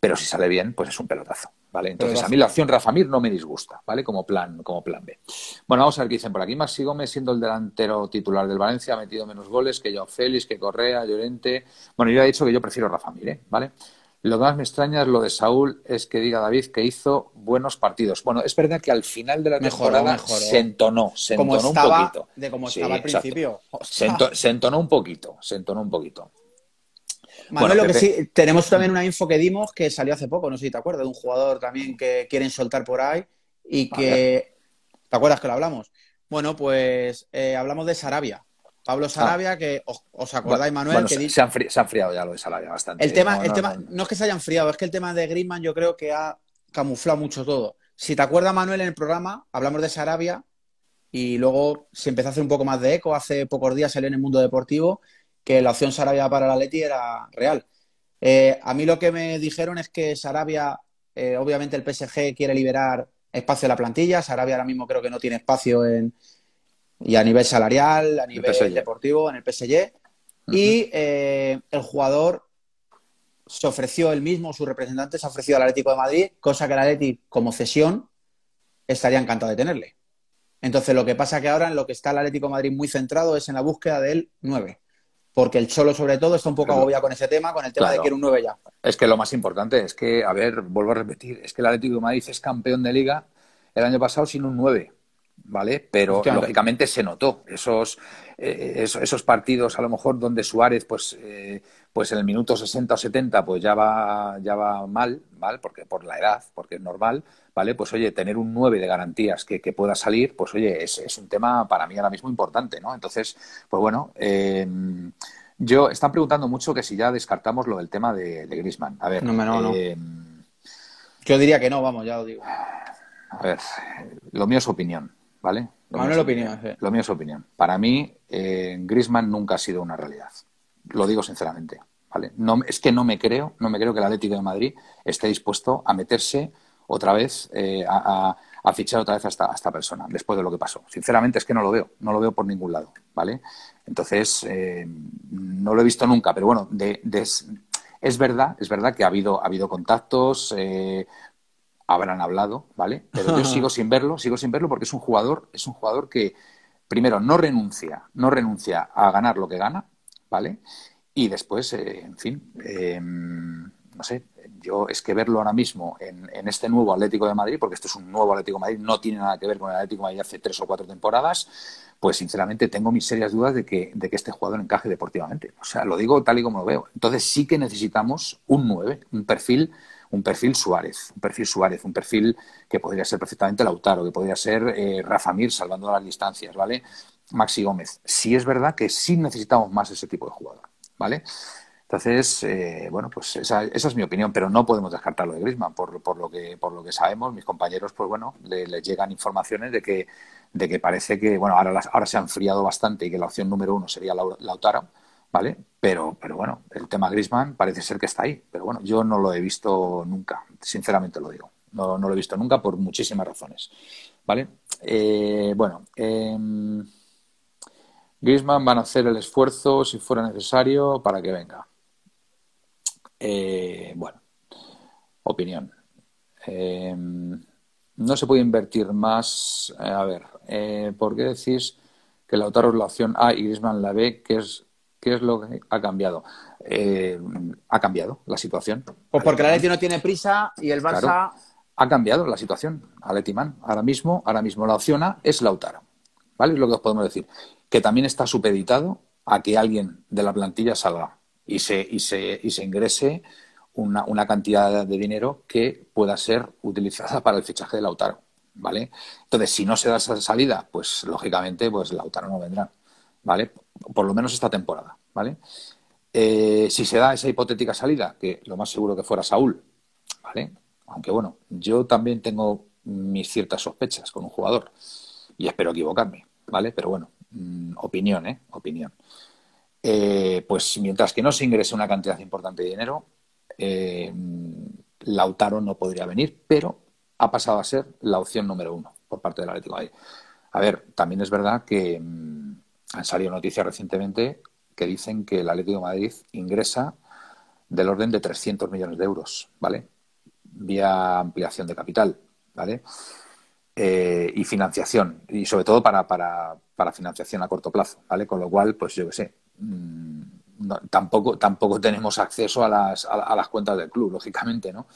Speaker 1: Pero si sale bien, pues es un pelotazo. ¿Vale? Entonces, a mí la opción Rafa Mir no me disgusta, ¿vale? Como plan, como plan B. Bueno, vamos a ver qué dicen por aquí. Maxi Gómez, siendo el delantero titular del Valencia, ha metido menos goles que Joao Félix, que Correa, Llorente. Bueno, yo ya he dicho que yo prefiero Rafa Mir, ¿eh? ¿vale? Lo que más me extraña es lo de Saúl, es que diga David que hizo buenos partidos. Bueno, es verdad que al final de la temporada se entonó, se entonó un poquito.
Speaker 2: De cómo estaba al principio.
Speaker 1: Se, entonó un poquito, se entonó un poquito.
Speaker 2: Manuel, lo que sí, tenemos también una info que dimos que salió hace poco, no sé si te acuerdas, de un jugador también que quieren soltar por ahí y que... ¿Te acuerdas que lo hablamos? Bueno, pues eh, hablamos de Sarabia. Pablo ah. Sarabia, que os, acordáis, Manuel. que
Speaker 1: se, han enfriado ya lo de Sarabia bastante.
Speaker 2: El tema, no, el tema, no, es que se haya enfriado, es que el tema de Griezmann yo creo que ha camuflado mucho todo. Si te acuerdas, Manuel, en el programa hablamos de Sarabia y luego se empezó a hacer un poco más de eco. Hace pocos días salió en el mundo deportivo que la opción Sarabia para la Leti era real. Eh, a mí lo que me dijeron es que Sarabia, eh, obviamente el PSG quiere liberar espacio en la plantilla. Sarabia ahora mismo creo que no tiene espacio en, y a nivel salarial, a nivel deportivo, en el PSG. Y eh, el jugador se ofreció él mismo, su representante se ha ofrecido al Atlético de Madrid, cosa que el Atlético, como cesión, estaría encantado de tenerle. Entonces, lo que pasa que ahora en lo que está el Atlético de Madrid muy centrado es en la búsqueda del 9. Porque el Cholo, sobre todo, está un poco agobiado con ese tema, con el tema de que quiere un 9 ya.
Speaker 1: Es que lo más importante es que, a ver, vuelvo a repetir, es que el Atlético de Madrid es campeón de liga el año pasado sin un 9. ¿Vale? Pero lógicamente se notó esos, eh, esos, partidos a lo mejor donde Suárez, pues, eh, pues en el minuto 60 o 70, pues ya va, ya va mal, ¿vale? Porque por la edad, porque es normal, ¿vale? Pues oye, tener un 9 de garantías que, pueda salir, pues oye, es, es, un tema para mí ahora mismo importante, ¿no? Entonces, pues bueno, em, yo, están preguntando mucho que si ya descartamos lo del tema de, de Grisman. A ver,
Speaker 2: no, no, no. Em, yo diría que no, vamos, ya lo digo.
Speaker 1: A ver, lo mío es opinión. ¿Vale?
Speaker 2: Lo, mío, opinión,
Speaker 1: lo mío es opinión. Para mí, eh, Grisman nunca ha sido una realidad. Lo digo sinceramente. ¿vale? No, es que no me creo, no me creo que el Atlético de Madrid esté dispuesto a meterse otra vez, eh, a, fichar otra vez a esta, persona, después de lo que pasó. Sinceramente es que no lo veo, no lo veo por ningún lado, ¿vale? Entonces, eh, no lo he visto nunca, pero bueno, es verdad, es verdad que ha habido, ha habido contactos, eh, habrán hablado, ¿vale? Pero yo sigo sin verlo, sigo sin verlo porque es un jugador, es un jugador que primero no renuncia, no renuncia a ganar lo que gana, ¿vale? Y después, eh, en fin, em, no sé, yo es que verlo ahora mismo en, este nuevo Atlético de Madrid, porque esto es un nuevo Atlético de Madrid, no tiene nada que ver con el Atlético de Madrid hace tres o cuatro temporadas, pues sinceramente tengo mis serias dudas de que, de que este jugador encaje deportivamente. O sea, lo digo tal y como lo veo. Entonces sí que necesitamos un 9, un perfil un perfil Suárez, un perfil Suárez, un perfil que podría ser perfectamente Lautaro, que podría ser eh, Rafa Mir salvando las distancias, ¿vale? Maxi Gómez. Sí es verdad que sí necesitamos más ese tipo de jugador, ¿vale? Entonces, eh, bueno, pues esa, esa, es mi opinión, pero no podemos descartarlo de Griezmann, por, por, lo que por lo que sabemos, mis compañeros, pues bueno, les le llegan informaciones de que de que parece que, bueno, ahora, ahora se ha enfriado bastante y que la opción número uno sería Lautaro, ¿vale? Pero, pero bueno, el tema Griezmann parece ser que está ahí, pero bueno, yo no lo he visto nunca, sinceramente lo digo, no, no lo he visto nunca por muchísimas razones, ¿vale? Eh, bueno, eh, Griezmann van a hacer el esfuerzo si fuera necesario para que venga. Eh, bueno, opinión. Eh, no se puede invertir más. Eh, a ver, eh, ¿por qué decís que Lautaro es la opción A y Griezmann la B? ¿Qué es, qué es lo que ha cambiado? Eh, ha cambiado la situación.
Speaker 2: Pues porque el Atleti no tiene prisa y el Barça...
Speaker 1: ha cambiado la situación. Aletiman, ahora mismo, ahora mismo la opción A es Lautaro. ¿Vale? Es lo que os podemos decir. Que también está supeditado a que alguien de la plantilla salga y se, y se, y se ingrese una, una, cantidad de dinero que pueda ser utilizada para el fichaje de Lautaro, ¿vale? Entonces, si no se da esa salida, pues lógicamente, pues Lautaro no vendrá, ¿vale? Por lo menos esta temporada, ¿vale? Eh, si se da esa hipotética salida, que lo más seguro que fuera Saúl, ¿vale? Aunque bueno, yo también tengo mis ciertas sospechas con un jugador y espero equivocarme, ¿vale? Pero bueno, mmm, opinión, ¿eh? Opinión. Eh, pues mientras que no se ingrese una cantidad importante de dinero, eh, Lautaro no podría venir, pero ha pasado a ser la opción número uno por parte del Atlético de. A ver, también es verdad que mmm, han salido noticias recientemente que dicen que el Atlético Madrid ingresa del orden de 300 millones de euros, ¿vale? Vía ampliación de capital, ¿vale? Eh, y financiación, y sobre todo para, para, para, financiación a corto plazo, ¿vale? Con lo cual, pues yo qué sé, no, tampoco, tampoco tenemos acceso a las, a, a, las cuentas del club, lógicamente, ¿no?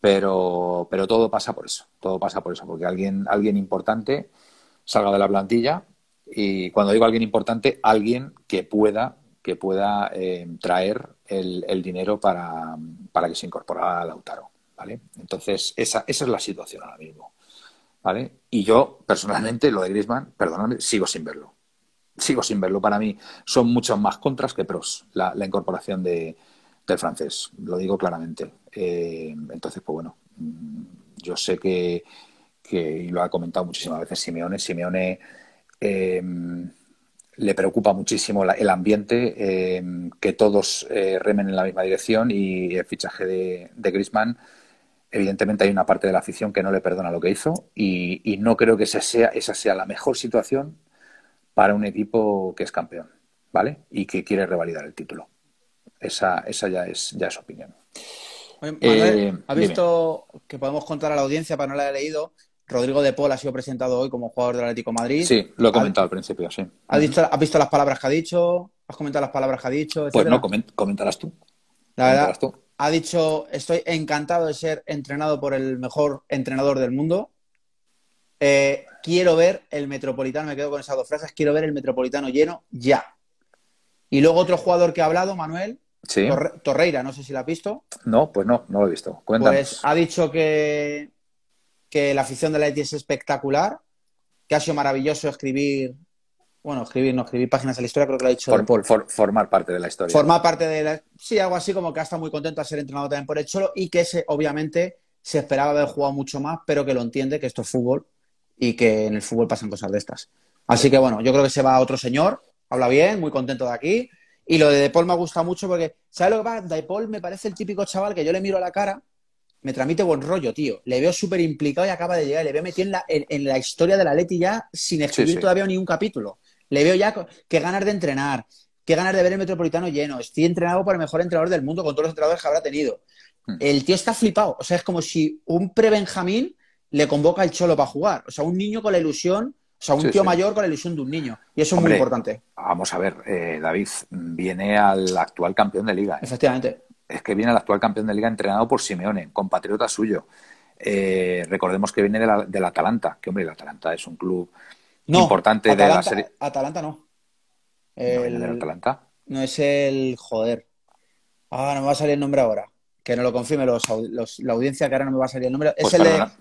Speaker 1: Pero, pero todo pasa por eso, todo pasa por eso, porque alguien, alguien importante salga de la plantilla y cuando digo alguien importante, alguien que pueda, que pueda eh, traer el, dinero para, para, que se incorporara a Lautaro, ¿vale? Entonces, esa, esa es la situación ahora mismo, ¿vale? Y yo, personalmente, lo de Griezmann, perdóname, sigo sin verlo sigo sin verlo. Para mí son muchos más contras que pros la, la incorporación de, del francés, lo digo claramente. Eh, entonces, pues bueno, mm, yo sé que, que, y lo ha comentado muchísimas veces Simeone, Simeone eh, le preocupa muchísimo la, el ambiente, eh, que todos eh, remen en la misma dirección y el fichaje de, de Griezmann evidentemente hay una parte de la afición que no le perdona lo que hizo y, y no creo que esa sea, esa sea la mejor situación para un equipo que es campeón, ¿vale? Y que quiere revalidar el título. Esa, esa ya es ya es opinión.
Speaker 2: Oye, Manuel, eh, ¿ha visto dime. que podemos contar a la audiencia para no la haya leído? Rodrigo de Paul ha sido presentado hoy como jugador del Atlético Madrid.
Speaker 1: Sí, lo he comentado al principio, sí.
Speaker 2: ¿Has visto, ¿Has visto, las palabras que ha dicho? ¿Has comentado las palabras que ha dicho?
Speaker 1: Etcétera? Pues no, coment comentarás tú.
Speaker 2: La verdad, tú. ha dicho, estoy encantado de ser entrenado por el mejor entrenador del mundo. Eh, quiero ver el Metropolitano, me quedo con esas dos frases, quiero ver el Metropolitano lleno ya. Y luego otro jugador que ha hablado, Manuel,
Speaker 1: sí.
Speaker 2: Torre Torreira, no sé si lo ha visto.
Speaker 1: No, pues no, no lo he visto. Cuéntanos.
Speaker 2: Pues ha dicho que, que la afición de la ETI es espectacular, que ha sido maravilloso escribir, bueno, escribir, no escribir páginas de la historia, creo que lo ha dicho.
Speaker 1: For, formar parte de la historia.
Speaker 2: Formar parte de la. Sí, algo así como que ha estado muy contento de ser entrenado también por el Cholo y que ese, obviamente, se esperaba haber jugado mucho más, pero que lo entiende, que esto es fútbol y que en el fútbol pasan cosas de estas. Así que bueno, yo creo que se va a otro señor, habla bien, muy contento de aquí. Y lo de De Paul me gusta mucho porque, ¿sabes lo que pasa? De Paul me parece el típico chaval que yo le miro a la cara, me transmite buen rollo, tío. Le veo súper implicado y acaba de llegar. Le veo metido en la, en, en la historia de la Leti ya sin escribir sí, sí. todavía ni un capítulo. Le veo ya que ganas de entrenar, que ganas de ver el Metropolitano lleno. Estoy entrenado por el mejor entrenador del mundo con todos los entrenadores que habrá tenido. Hmm. El tío está flipado. O sea, es como si un pre-Benjamín le convoca el cholo para jugar. O sea, un niño con la ilusión, o sea, un sí, tío sí. mayor con la ilusión de un niño. Y eso Hombre, es muy importante.
Speaker 1: Vamos a ver, eh, David, viene al actual campeón de liga. ¿eh?
Speaker 2: Efectivamente.
Speaker 1: Es que viene al actual campeón de liga entrenado por Simeone, compatriota suyo. Eh, recordemos que viene del de la Atalanta, que hombre, el Atalanta es un club no, importante
Speaker 2: Atalanta,
Speaker 1: de la serie.
Speaker 2: Atalanta no.
Speaker 1: El, ¿No Atalanta?
Speaker 2: No es el. Joder. Ah, no me va a salir el nombre ahora. Que no lo confirme los, los, la audiencia, que ahora no me va a salir el nombre.
Speaker 1: Pues
Speaker 2: es el
Speaker 1: perdona.
Speaker 2: de.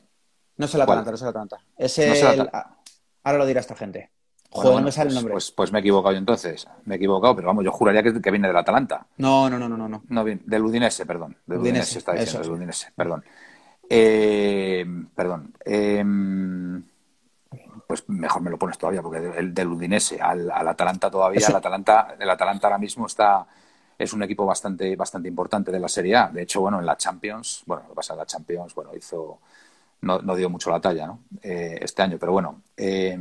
Speaker 2: No es el Atalanta, no es el Atalanta. Es el... No es el Atalanta. Ahora lo dirá esta gente. Joder, no me sale el
Speaker 1: pues,
Speaker 2: nombre.
Speaker 1: Pues, pues me he equivocado yo entonces. Me he equivocado, pero vamos, yo juraría que, que viene del Atalanta.
Speaker 2: No, no, no, no, no. no.
Speaker 1: Del Udinese, perdón. Del
Speaker 2: Udinese,
Speaker 1: Udinese, está diciendo,
Speaker 2: es.
Speaker 1: del Udinese, perdón. Eh, perdón. Eh, pues mejor me lo pones todavía, porque del, del Udinese al, al Atalanta todavía,
Speaker 2: Eso.
Speaker 1: el Atalanta, el Atalanta ahora mismo está es un equipo bastante, bastante importante de la Serie A. De hecho, bueno, en la Champions, bueno, lo que pasa en la Champions, bueno, hizo, no, no dio mucho la talla, ¿no? Eh, este año, pero bueno, eh,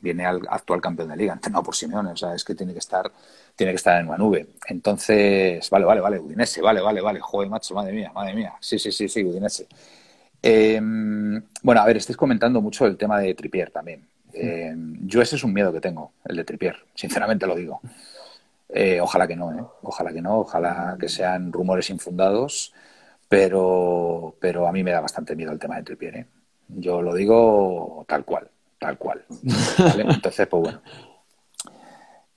Speaker 1: viene al actual campeón de liga, entrenado por Simeone, o sea, es que tiene que estar, tiene que estar en una nube. Entonces, vale, vale, vale, Udinese, vale, vale, vale, joder, macho, madre mía, madre mía, sí, sí, sí, sí, Udinese. Eh, bueno, a ver, estáis comentando mucho el tema de Tripier también. Eh, yo ese es un miedo que tengo, el de Tripier, sinceramente lo digo. Eh, ojalá que no, ¿eh? ojalá que no, ojalá que sean rumores infundados, pero, pero a mí me da bastante miedo el tema de Tripier. ¿eh? Yo lo digo tal cual, tal cual. ¿vale? Entonces, pues bueno.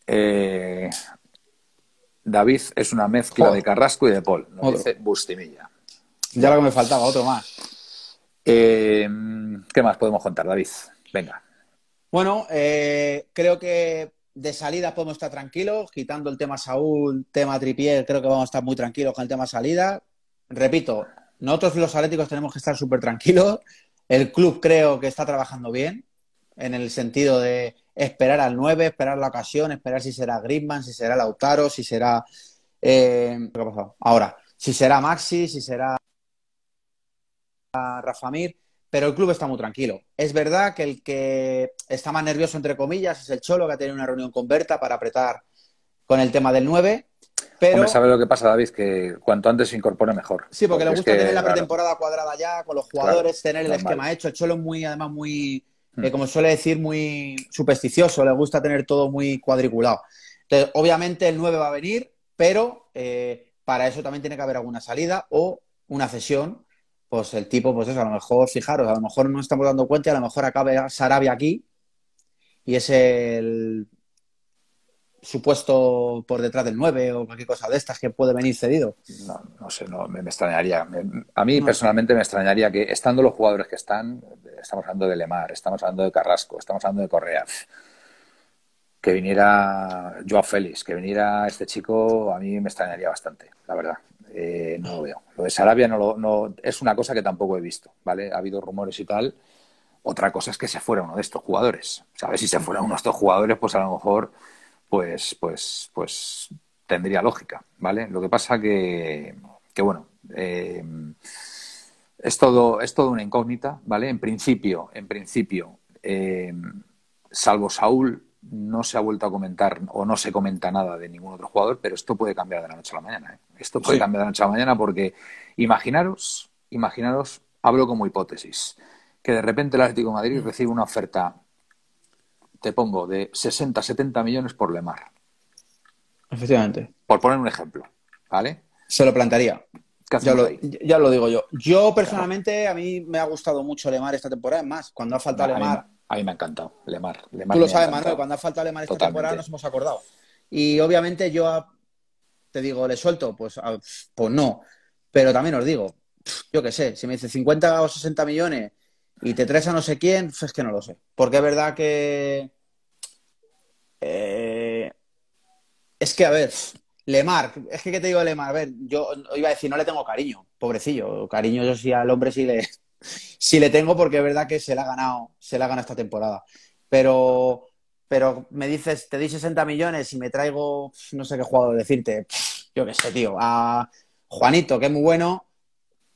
Speaker 1: Eh, David es una mezcla
Speaker 2: Joder.
Speaker 1: de Carrasco y de Paul, nos
Speaker 2: Otro.
Speaker 1: dice Bustimilla.
Speaker 2: Ya lo que me faltaba, otro más.
Speaker 1: Eh, ¿Qué más podemos contar, David? Venga.
Speaker 2: Bueno, eh, creo que de salida podemos estar tranquilos, quitando el tema Saúl, tema Tripier, creo que vamos a estar muy tranquilos con el tema salida. Repito, nosotros los atléticos tenemos que estar súper tranquilos. El club creo que está trabajando bien, en el sentido de esperar al 9, esperar la ocasión, esperar si será Griezmann, si será Lautaro, si será... eh, ¿Qué ha pasado? Ahora, si será Maxi, si será Rafa Mir, pero el club está muy tranquilo. Es verdad que el que está más nervioso, entre comillas, es el Cholo, que ha tenido una reunión con Berta para apretar con el tema del 9. Pero
Speaker 1: Hombre, ¿sabes lo que pasa, David? Que cuanto antes se incorpore mejor.
Speaker 2: sí, porque, le
Speaker 1: es
Speaker 2: gusta
Speaker 1: que,
Speaker 2: tener la
Speaker 1: claro,
Speaker 2: pretemporada cuadrada ya, con los jugadores, tener el
Speaker 1: normal.
Speaker 2: esquema hecho. El Cholo es muy, además, muy. Eh, como suele decir, muy supersticioso, le gusta tener todo muy cuadriculado. Entonces, obviamente el 9 va a venir, pero eh, para eso también tiene que haber alguna salida o una cesión. Pues el tipo, pues eso, a lo mejor, fijaros, a lo mejor no estamos dando cuenta y a lo mejor acabe Sarabia aquí y es el supuesto por detrás del 9 o cualquier cosa de estas que puede venir cedido.
Speaker 1: No, no sé, no, me, me extrañaría. Me- a mí
Speaker 2: No.
Speaker 1: personalmente me extrañaría que, estando los jugadores que están, estamos hablando de Lemar, estamos hablando de Carrasco, estamos hablando de Correa, que viniera Joao Félix, que viniera este chico, a mí me extrañaría bastante, la verdad. Eh, no lo veo. Lo de Sarabia no lo, no, es una cosa que tampoco he visto, ¿vale? Ha habido rumores y tal. Otra cosa es que se fuera uno de estos jugadores. ¿Sabes? Si se fuera uno de estos jugadores, pues a lo mejor, pues, pues, pues tendría lógica, ¿vale? Lo que pasa que, que bueno, eh, es todo, es todo una incógnita, ¿vale? En principio, en principio, eh, salvo Saúl, no se ha vuelto a comentar o no se comenta nada de ningún otro jugador, pero esto puede cambiar de la noche a la mañana. ¿eh? Esto puede
Speaker 2: Sí.
Speaker 1: cambiar de la noche a la mañana porque imaginaros, imaginaros, hablo como hipótesis, que de repente el Atlético de Madrid recibe una oferta, te pongo, de 60, 70 millones por Lemar,
Speaker 2: Efectivamente.
Speaker 1: por poner un ejemplo, ¿vale?
Speaker 2: Se lo plantaría.
Speaker 1: ¿Qué
Speaker 2: Ya lo,
Speaker 1: ahí?
Speaker 2: ya lo digo yo. Yo personalmente, a mí me ha gustado mucho Lemar esta temporada. Es más, cuando ha faltado
Speaker 1: a, mí,
Speaker 2: Lemar,
Speaker 1: a mí me ha encantado, Lemar. Lemar
Speaker 2: tú lo sabes. Manuel, cuando ha faltado Lemar esta
Speaker 1: Totalmente.
Speaker 2: temporada nos hemos acordado. Y obviamente yo a- te digo, ¿le suelto? Pues, a- pues no. Pero también os digo, yo qué sé, si me dice 50 o 60 millones y te traes a no sé quién, pues es que no lo sé. Porque es verdad que. eh, es que, a ver, Lemar, es que, ¿qué te digo de Lemar? A ver, yo iba a decir, no le tengo cariño, pobrecillo. Cariño, yo sí al hombre sí le, sí le tengo porque es verdad que se la ha ganado, se la ha ganado esta temporada. Pero, pero me dices, te di 60 millones y me traigo, no sé qué jugador decirte, yo qué sé, tío, a Juanito, que es muy bueno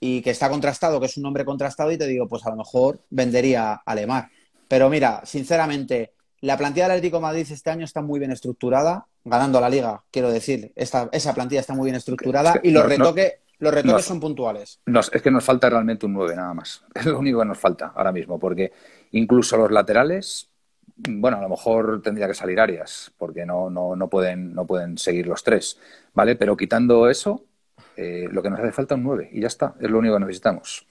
Speaker 2: y que está contrastado, que es un nombre contrastado, y te digo, pues a lo mejor vendería a Lemar. Pero mira, sinceramente, la plantilla del Atlético de Madrid este año está muy bien estructurada, ganando la liga, quiero decir, esta, esa plantilla está muy bien estructurada
Speaker 1: Es que
Speaker 2: y los
Speaker 1: no- no-
Speaker 2: retoques, los retoques son puntuales.
Speaker 1: Nos- es que nos falta realmente un 9 nada más. Es lo único que nos falta ahora mismo, porque incluso los laterales, bueno, a lo mejor tendría que salir Arias, porque no, no, no, pueden, no pueden seguir los tres, ¿vale? Pero quitando eso, eh, lo que nos hace falta es un 9 y ya está, es lo único que necesitamos.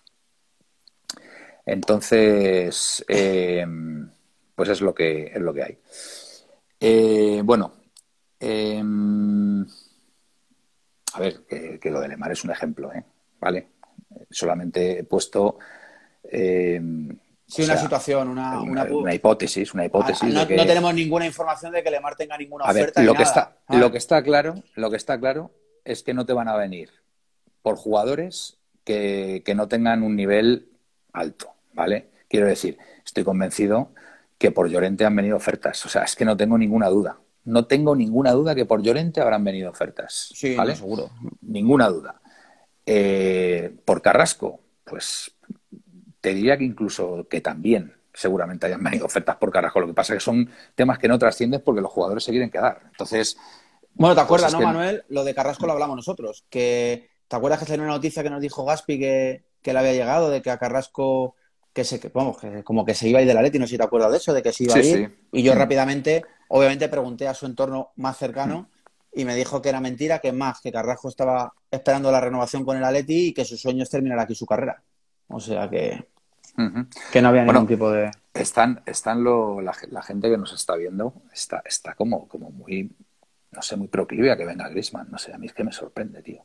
Speaker 1: Entonces, eh, pues es lo que, es lo que hay. Eh, bueno, em, a ver, que, que lo de Lemar es un ejemplo, ¿eh? ¿Vale? Solamente he puesto eh,
Speaker 2: Sí, una situación, una,
Speaker 1: una, hipótesis, una hipótesis.
Speaker 2: Ah, no, tenemos ninguna información de que Lemar tenga ninguna oferta.
Speaker 1: lo, que Está, ah. lo que está claro, lo que está claro es que no te van a venir por jugadores que, que no tengan un nivel alto, ¿vale? Quiero decir, estoy convencido que por Llorente han venido ofertas. O sea, es que no tengo ninguna duda. No tengo ninguna duda que por Llorente habrán venido ofertas.
Speaker 2: Sí,
Speaker 1: ¿vale?
Speaker 2: seguro.
Speaker 1: Ninguna duda. Eh, por Carrasco, pues te diría que incluso que también seguramente hayan venido ofertas por Carrasco. Lo que pasa es que son temas que no trascienden porque los jugadores se quieren quedar. Entonces.
Speaker 2: Bueno, ¿te acuerdas, no, Manuel? Lo de Carrasco lo hablamos nosotros. Que, ¿Te acuerdas que salió una noticia que nos dijo Gaspi que, que le había llegado de que a Carrasco que se, vamos, que como que se iba a ir de la Leti, no sé si te acuerdas de eso, de que se iba a ir. Y yo rápidamente, obviamente, pregunté a su entorno más cercano y me dijo que era mentira, que más, que Carrasco estaba esperando la renovación con el Atleti y que su sueño es terminar aquí su carrera. O sea que que no había ningún tipo de.
Speaker 1: Están, están lo, la, gente que nos está viendo, está, está como, como muy, no sé, muy proclive a que venga Grisman. No sé, a mí es que me sorprende, tío.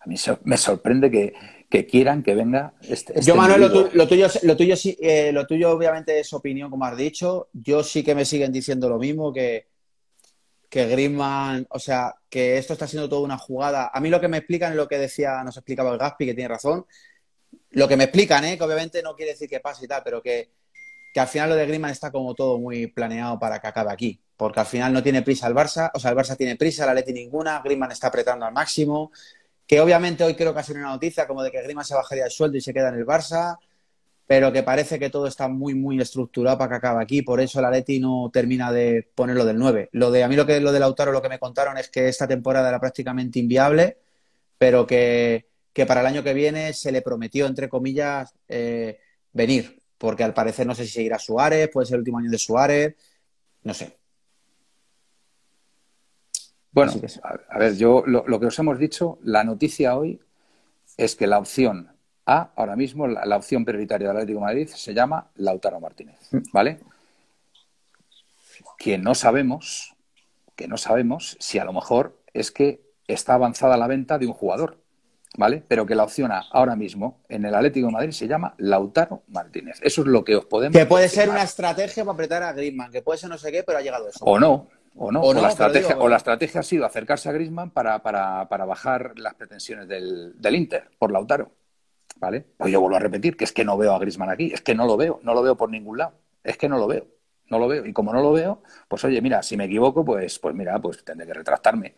Speaker 1: A mí me sorprende que, quieran que venga este. este
Speaker 2: yo, Manuel, lo, tuyo, lo, tuyo, sí, eh, lo tuyo obviamente es opinión, como has dicho. Yo sí que me siguen diciendo lo mismo, que, que Griezmann, o sea, que esto está siendo toda una jugada. A mí lo que me explican es lo que decía, nos explicaba el Gaspi, que tiene razón, lo que me explican, ¿eh? que obviamente no quiere decir que pase y tal, pero que, al final lo de Griezmann está como todo muy planeado para que acabe aquí. Porque al final no tiene prisa el Barça, o sea, el Barça tiene prisa, la Leti ninguna, Griezmann está apretando al máximo. Que obviamente hoy creo que ha sido una noticia como de que Griezmann se bajaría el sueldo y se queda en el Barça, pero que parece que todo está muy, muy estructurado para que acabe aquí. Por eso la Leti no termina de ponerlo del 9. Lo de, a mí lo que lo de Lautaro lo que me contaron es que esta temporada era prácticamente inviable, pero que que para el año que viene se le prometió, entre comillas, eh, venir, porque al parecer no sé si seguirá Suárez, puede ser el último año de Suárez, no sé.
Speaker 1: Bueno, a ver, yo lo, que os hemos dicho, la noticia hoy es que la opción A, ahora mismo, la, opción prioritaria del Atlético de Madrid se llama Lautaro Martínez, mm. ¿vale? Que no sabemos, que no sabemos si a lo mejor es que está avanzada la venta de un jugador. ¿Vale? Pero que la opción A ahora mismo en el Atlético de Madrid se llama Lautaro Martínez. Eso es lo que os podemos
Speaker 2: Que puede ser una estrategia para apretar a Griezmann, que puede ser no sé qué, pero ha llegado eso.
Speaker 1: O no, o no. O, la, estrategia, o la estrategia ha sido acercarse a Griezmann para, para, para bajar las pretensiones del, del, Inter por Lautaro. ¿Vale? Pues yo vuelvo a repetir que es que no veo a Griezmann aquí, es que no lo veo, no lo veo por ningún lado. Es que no lo veo, no lo veo. Y como no lo veo, pues oye, mira, si me equivoco, pues, pues mira, pues tendré que retractarme.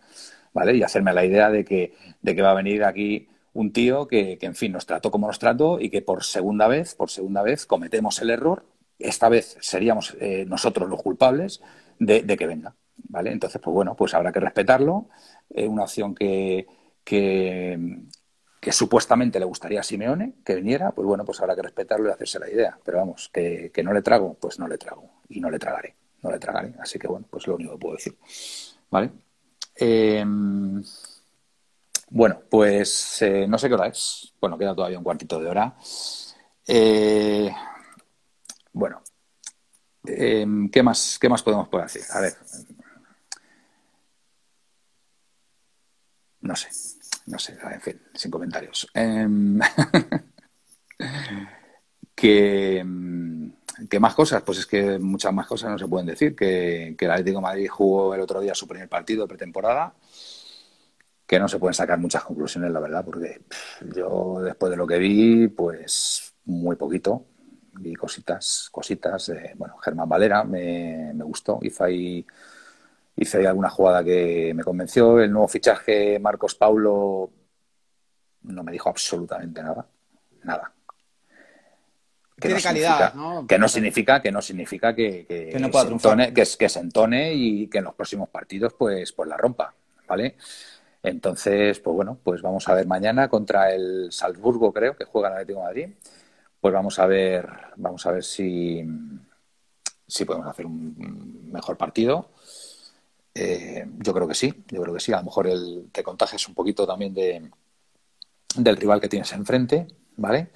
Speaker 1: ¿Vale? Y hacerme la idea de que, de que va a venir aquí un tío que, en fin, nos trató como nos trató y que por segunda vez, por segunda vez, cometemos el error. Esta vez seríamos eh, nosotros los culpables de, que venga, ¿vale? Entonces, pues bueno, pues habrá que respetarlo. Es una opción que, que, supuestamente le gustaría a Simeone que viniera, pues bueno, pues habrá que respetarlo y hacerse la idea. Pero vamos, que, que no le trago, pues no le trago. Y no le tragaré, no le tragaré. Así que bueno, pues lo único que puedo decir. ¿Vale? Eh, bueno, pues eh, no sé qué hora es. Bueno, queda todavía un cuartito de hora. Eh, bueno, em, ¿qué, más, ¿qué más podemos poder decir? A ver. No sé, no sé, en fin, sin comentarios. Em, ¿Qué, más cosas? Pues es que muchas más cosas no se pueden decir. Que, el Atlético Madrid jugó el otro día su primer partido de pretemporada que no se pueden sacar muchas conclusiones, la verdad, porque yo después de lo que vi, pues muy poquito, vi cositas, cositas, bueno, Germán Valera me, gustó, hizo ahí, ahí alguna jugada que me convenció, el nuevo fichaje Marcos Paulo no me dijo absolutamente nada, nada.
Speaker 2: Que Tiene calidad,
Speaker 1: ¿no? Que no significa, que no significa que, que, se entone, que, que se entone y que en los próximos partidos pues, pues la rompa, ¿vale? Entonces, pues bueno, pues vamos a ver mañana contra el Salzburgo, creo, que juega el Atlético de Madrid. Pues vamos a ver, vamos a ver si, si podemos hacer un mejor partido. Eh, yo creo que sí, yo creo que sí. A lo mejor el, te contagias un poquito también de, del rival que tienes enfrente, ¿vale?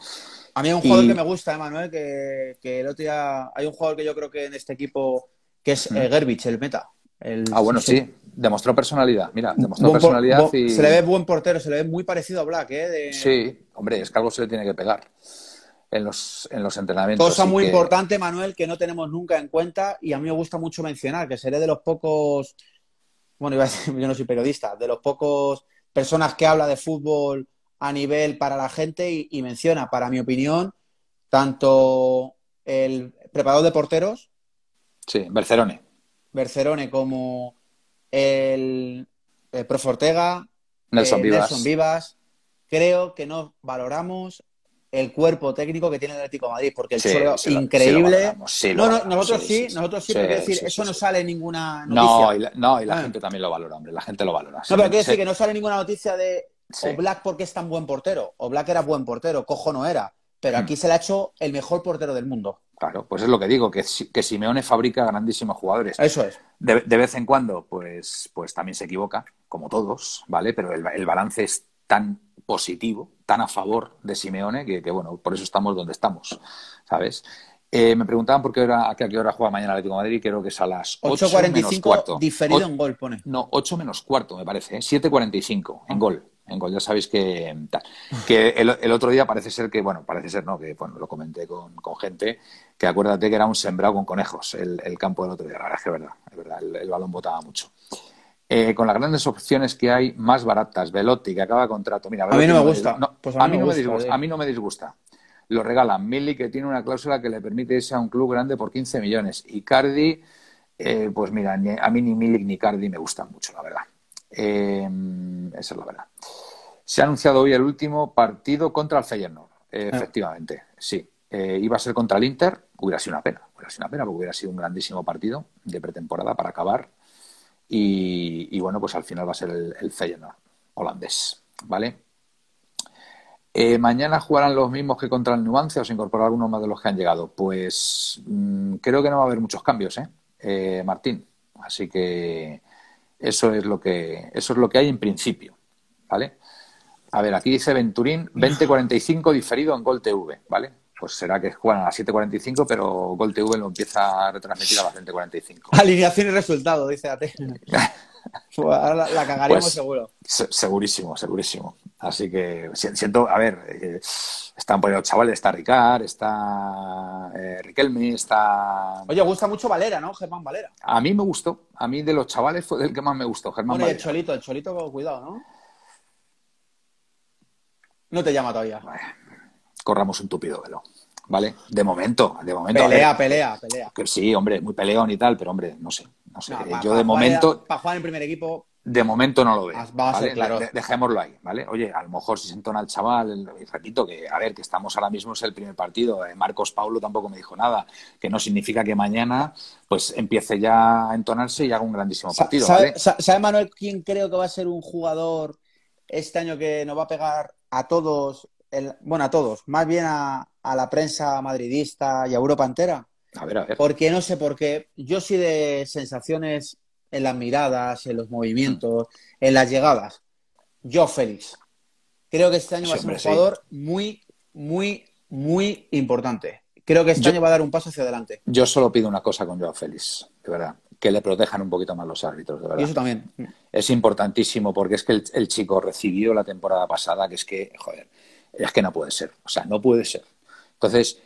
Speaker 2: A mí hay un jugador que me gusta, ¿eh, Manuel, que, que el otro día hay un jugador que yo creo que en este equipo que es eh, Gerbich, el meta.
Speaker 1: ah, bueno, sí. Demostró personalidad, mira, demostró personalidad y...
Speaker 2: Se le ve buen portero, se le ve muy parecido a Black, ¿eh?
Speaker 1: Sí, hombre, es que algo se le tiene que pegar. en los, en los entrenamientos.
Speaker 2: Cosa muy
Speaker 1: que-
Speaker 2: importante, Manuel, que no tenemos nunca en cuenta y a mí me gusta mucho mencionar, que seré de los pocos, bueno, iba a decir, yo no soy periodista, de los pocos personas que habla de fútbol a nivel para la gente y, y menciona, para mi opinión, tanto el preparador de porteros,
Speaker 1: Sí, Bercerone.
Speaker 2: Bercerone, como el, el profe Ortega,
Speaker 1: Nelson
Speaker 2: eh,
Speaker 1: Vivas.
Speaker 2: Nelson Vivas, creo que no valoramos el cuerpo técnico que tiene el Atlético de Madrid, porque el
Speaker 1: Sí, lo
Speaker 2: increíble.
Speaker 1: sí
Speaker 2: no, no, nosotros
Speaker 1: sí,
Speaker 2: nosotros sí, pero decir, eso no sale en ninguna
Speaker 1: No,
Speaker 2: noticia.
Speaker 1: y la, no, y la
Speaker 2: Ah.
Speaker 1: gente también lo valora, hombre. La gente lo valora.
Speaker 2: No, pero quiero decir que no sale ninguna noticia de
Speaker 1: Sí.
Speaker 2: Oblak porque es tan buen portero. Oblak era buen portero, cojo no era. Pero
Speaker 1: Hmm.
Speaker 2: aquí se le ha hecho el mejor portero del mundo.
Speaker 1: Claro, pues es lo que digo, que, Si- que Simeone fabrica grandísimos jugadores.
Speaker 2: Eso es.
Speaker 1: De, de vez en cuando, pues, pues también se equivoca, como todos, ¿vale? Pero el, el balance es tan positivo, tan a favor de Simeone, que, que, bueno, por eso estamos donde estamos, ¿sabes? Eh, me preguntaban por qué hora, a qué, hora juega mañana el Atlético de Madrid, creo que es a las 8 menos
Speaker 2: 8.45
Speaker 1: cuarto.
Speaker 2: diferido
Speaker 1: O-
Speaker 2: en gol, pone.
Speaker 1: No, 8 menos cuarto, me parece, ¿eh? 7.45
Speaker 2: Ah.
Speaker 1: en gol. En gol, ya sabéis que tal. Que el, el otro día parece ser que, bueno, parece ser, no, que bueno, lo comenté con, con gente, que acuérdate que era un sembrado con conejos el, el campo del otro día. La verdad es que es verdad, es verdad, el, el balón botaba mucho. Eh, con las grandes opciones que hay, más baratas, Velotti, que acaba contrato. Mira,
Speaker 2: A mí no me gusta.
Speaker 1: dis- no,
Speaker 2: Pues
Speaker 1: a, mí no me
Speaker 2: gusta,
Speaker 1: disgusta,
Speaker 2: eh.
Speaker 1: a mí no me disgusta. Lo regalan. Milli, que tiene una cláusula que le permite irse a un club grande por 15 millones. Y Cardi, eh, pues mira, a mí ni Milik ni Cardi me gustan mucho, la verdad. Eh, esa es la verdad. Se ha anunciado hoy el último partido contra el Feyenoord. Eh,
Speaker 2: Ah.
Speaker 1: efectivamente, sí. Eh, iba a ser contra el Inter, hubiera sido una pena. Hubiera sido una pena porque hubiera sido un grandísimo partido de pretemporada para acabar. Y, y bueno, pues al final va a ser el, el Feyenoord holandés, ¿vale? Eh, mañana jugarán los mismos que contra el Numancia o se incorporará alguno más de los que han llegado. Pues mm, creo que no va a haber muchos cambios, ¿eh? Eh, Martín. Así que eso es lo que eso es lo que hay en principio, ¿vale? A ver, aquí dice Venturín 2045 diferido en Gol TV, ¿vale? Pues será que juegan a las 7.45, pero Gol TV lo empieza a retransmitir a las 20.45.
Speaker 2: Alineación y resultado, dice AT. Ahora la, la cagaríamos
Speaker 1: Pues,
Speaker 2: seguro.
Speaker 1: Se- Segurísimo, segurísimo. Así que si- siento, a ver, eh, están los chavales, está Ricard, está eh, Riquelme, está...
Speaker 2: Oye, gusta mucho Valera, ¿no? Germán Valera.
Speaker 1: A mí me gustó, a mí de los chavales fue del que más me gustó, Germán
Speaker 2: Bueno, y el
Speaker 1: Valera.
Speaker 2: Cholito, el Cholito, cuidado, ¿no? No te llama todavía.
Speaker 1: Corramos un tupido velo, ¿vale? De momento, de momento.
Speaker 2: Pelea,
Speaker 1: ver,
Speaker 2: pelea, pelea.
Speaker 1: que sí, hombre, muy peleón y tal, pero hombre, no sé, no sé.
Speaker 2: No,
Speaker 1: Eh,
Speaker 2: pa-
Speaker 1: Yo de momento,
Speaker 2: Para jugar en primer equipo,
Speaker 1: de momento no lo veo.
Speaker 2: Vamos a ser
Speaker 1: de- dejémoslo ahí, ¿vale? Oye, a lo mejor si se entona el chaval, repito que, a ver, que estamos ahora mismo es el primer partido. eh, Marcos Paulo tampoco me dijo nada, que no significa que mañana pues empiece ya a entonarse y haga un grandísimo partido,
Speaker 2: ¿Sabe,
Speaker 1: ¿vale?
Speaker 2: sa- sabe, Manuel quién creo que va a ser un jugador este año que nos va a pegar a todos, el- bueno, a todos, más bien a, a la prensa madridista y a Europa entera?
Speaker 1: A ver, a ver.
Speaker 2: Porque no sé por qué, yo soy de sensaciones en las miradas, en los movimientos, en las llegadas. Yo, Félix, creo que este año
Speaker 1: Sí,
Speaker 2: va a ser un
Speaker 1: sí.
Speaker 2: jugador muy, muy, muy importante. Creo que este
Speaker 1: Yo-
Speaker 2: año va a dar un paso hacia adelante.
Speaker 1: Yo solo pido una cosa con Joao Félix, de verdad, que le protejan un poquito más los árbitros, de
Speaker 2: Y
Speaker 1: verdad.
Speaker 2: eso también.
Speaker 1: Es importantísimo porque es que el, el chico recibió la temporada pasada, que es que, joder, es que no puede ser. O sea, no puede ser. Entonces,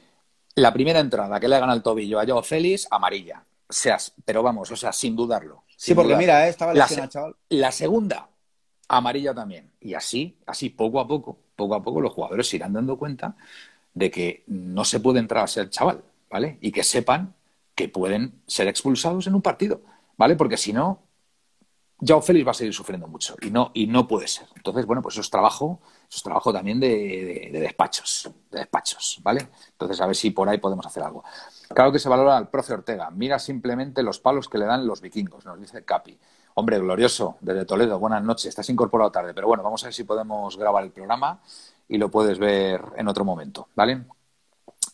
Speaker 1: la primera entrada que le hagan al tobillo a Joao Félix, amarilla. Seas, pero vamos, o sea, sin dudarlo.
Speaker 2: Sí, porque
Speaker 1: dudarlo.
Speaker 2: mira, eh, estaba
Speaker 1: La se-
Speaker 2: chaval.
Speaker 1: La segunda, amarilla también. Y así, así poco a poco, poco a poco los jugadores se irán dando cuenta de que no se puede entrar a ser chaval, ¿vale? Y que sepan que pueden ser expulsados en un partido, ¿vale? Porque si no, Joao Félix va a seguir sufriendo mucho y no, y no puede ser. Entonces, bueno, pues eso es trabajo, eso es trabajo también de, de- de despachos, de despachos, ¿vale? Entonces, a ver si por ahí podemos hacer algo. Claro que se valora al profe Ortega. Mira simplemente los palos que le dan los vikingos, nos dice Capi. Hombre, glorioso, desde Toledo, buenas noches. Estás incorporado tarde, pero bueno, vamos a ver si podemos grabar el programa y lo puedes ver en otro momento, ¿vale?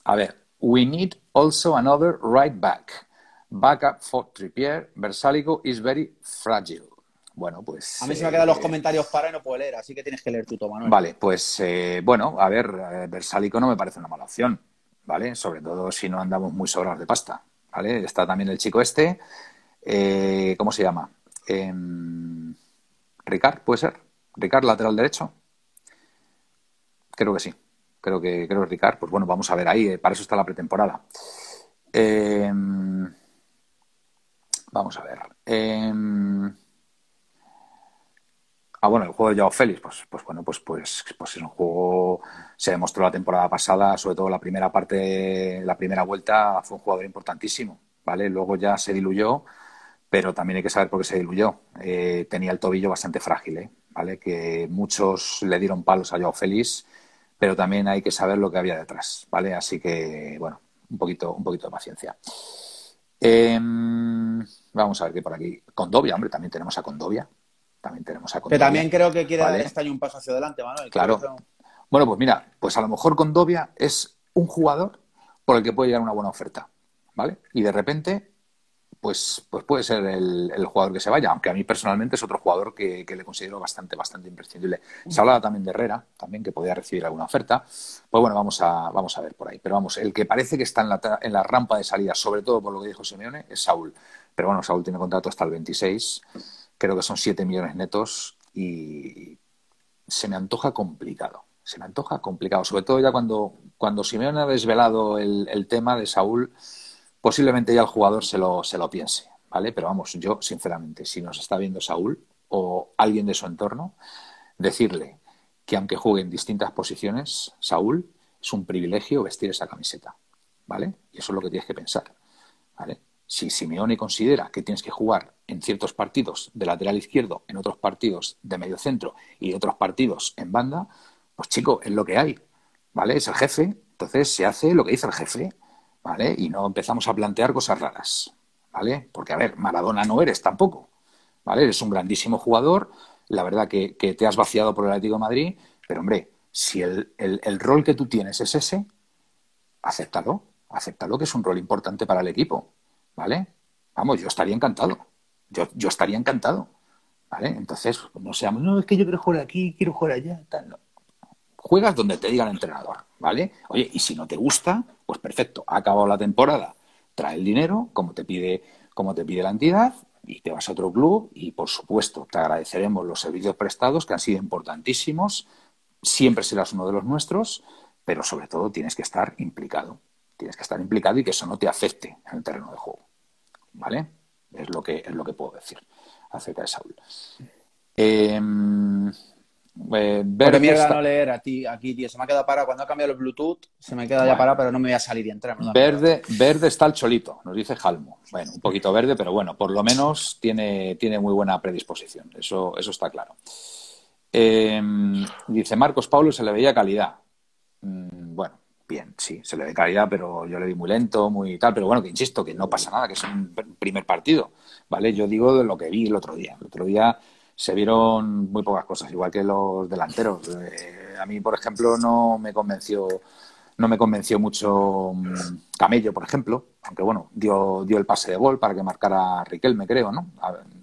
Speaker 1: A ver, we need also another right back. Backup for Trippier. Versalico is very fragile. Bueno, pues.
Speaker 2: A mí se me quedan los
Speaker 1: eh,
Speaker 2: comentarios para y no puedo leer, así que tienes que leer tú, Manuel.
Speaker 1: Vale, pues eh, bueno, a ver, eh, Versálico no me parece una mala opción, ¿vale? Sobre todo si no andamos muy sobrados de pasta, ¿vale? Está también el chico este, ¿cómo se llama? Em, Ricard, ¿puede ser? Ricard, lateral derecho. Creo que sí. creo que creo que Ricard, pues bueno, vamos a ver ahí, eh, para eso está la pretemporada. Em, vamos a ver. Em, ah, bueno, el juego de Joao Félix, pues, pues bueno, pues, pues, pues es un juego, se demostró la temporada pasada, sobre todo la primera parte, la primera vuelta, fue un jugador importantísimo, ¿vale? Luego ya se diluyó, pero también hay que saber por qué se diluyó. Eh, tenía el tobillo bastante frágil, ¿eh? ¿vale? Que muchos le dieron palos a Joao Félix, pero también hay que saber lo que había detrás, ¿vale? Así que, bueno, un poquito, un poquito de paciencia. Em, vamos a ver qué por aquí. Condovia, hombre, también tenemos a Condovia. También tenemos a
Speaker 2: Condovia. Que también creo que quiere dar este año un paso hacia adelante, Manuel.
Speaker 1: Claro. Bueno, pues mira, pues a lo mejor Condovia es un jugador por el que puede llegar una buena oferta, ¿vale? Y de repente pues, pues puede ser el, jugador que se vaya, aunque a mí personalmente es otro jugador que, le considero bastante, bastante imprescindible. Se hablaba también de Herrera, también que podía recibir alguna oferta. Pues bueno, vamos a, vamos a ver por ahí. Pero vamos, el que parece que está en la, en la rampa de salida, sobre todo por lo que dijo Simeone, es Saúl. Pero bueno, Saúl tiene contrato hasta el 26, creo que son 7 millones netos y se me antoja complicado. Se me antoja complicado, sobre todo ya cuando, cuando Simeone ha desvelado el, el tema de Saúl posiblemente ya el jugador se lo, se lo piense, ¿vale? Pero vamos, yo sinceramente, si nos está viendo Saúl o alguien de su entorno, decirle que aunque juegue en distintas posiciones, Saúl, es un privilegio vestir esa camiseta, ¿vale? Y eso es lo que tienes que pensar, ¿vale? Si Simeone considera que tienes que jugar en ciertos partidos de lateral izquierdo, en otros partidos de medio centro y otros partidos en banda, pues chico, es lo que hay, ¿vale? Es el jefe, entonces se hace lo que dice el jefe ¿vale? Y no empezamos a plantear cosas raras, ¿vale? Porque, a ver, Maradona no eres tampoco, ¿vale? Eres un grandísimo jugador, la verdad que, te has vaciado por el Atlético Madrid, pero, hombre, si el, rol que tú tienes es ese, acéptalo, acéptalo que es un rol importante para el equipo, ¿vale? Vamos, yo estaría encantado, yo, yo estaría encantado, ¿vale? Entonces, no seamos, no, es que yo quiero jugar aquí, quiero jugar allá, juegas donde te diga el entrenador, ¿vale? Oye, y si no te gusta, pues perfecto, ha acabado la temporada, trae el dinero, como te pide, como te pide la entidad, y te vas a otro club, y por supuesto, te agradeceremos los servicios prestados, que han sido importantísimos, siempre serás uno de los nuestros, pero sobre todo tienes que estar implicado. Tienes que estar implicado y que eso no te afecte en el terreno de juego. ¿Vale? Es lo que, es lo que puedo decir acerca de Saúl. Eh,
Speaker 2: eh, verde mierda no leer a ti, aquí, tío. Se me ha quedado para Cuando ha cambiado el Bluetooth, se me queda ya para, pero no me voy a salir y entrar.
Speaker 1: verde, verde está el cholito, nos dice Jalmo. Bueno, un poquito verde, pero bueno, por lo menos tiene, tiene muy buena predisposición. Eso, eso está claro. Em, dice Marcos Paulo, se le veía calidad. Mm, bueno, bien, sí, se le ve calidad, pero yo le vi muy lento, muy tal. Pero bueno, que insisto, que no pasa nada, que es un primer partido. ¿Vale? Yo digo de lo que vi el otro día. El otro día se vieron muy pocas cosas, igual que los delanteros. Eh, a mí, por ejemplo, no me convenció no me convenció mucho mm, Camello, por ejemplo, aunque bueno, dio, dio el pase de gol para que marcara Riquelme, creo, ¿no?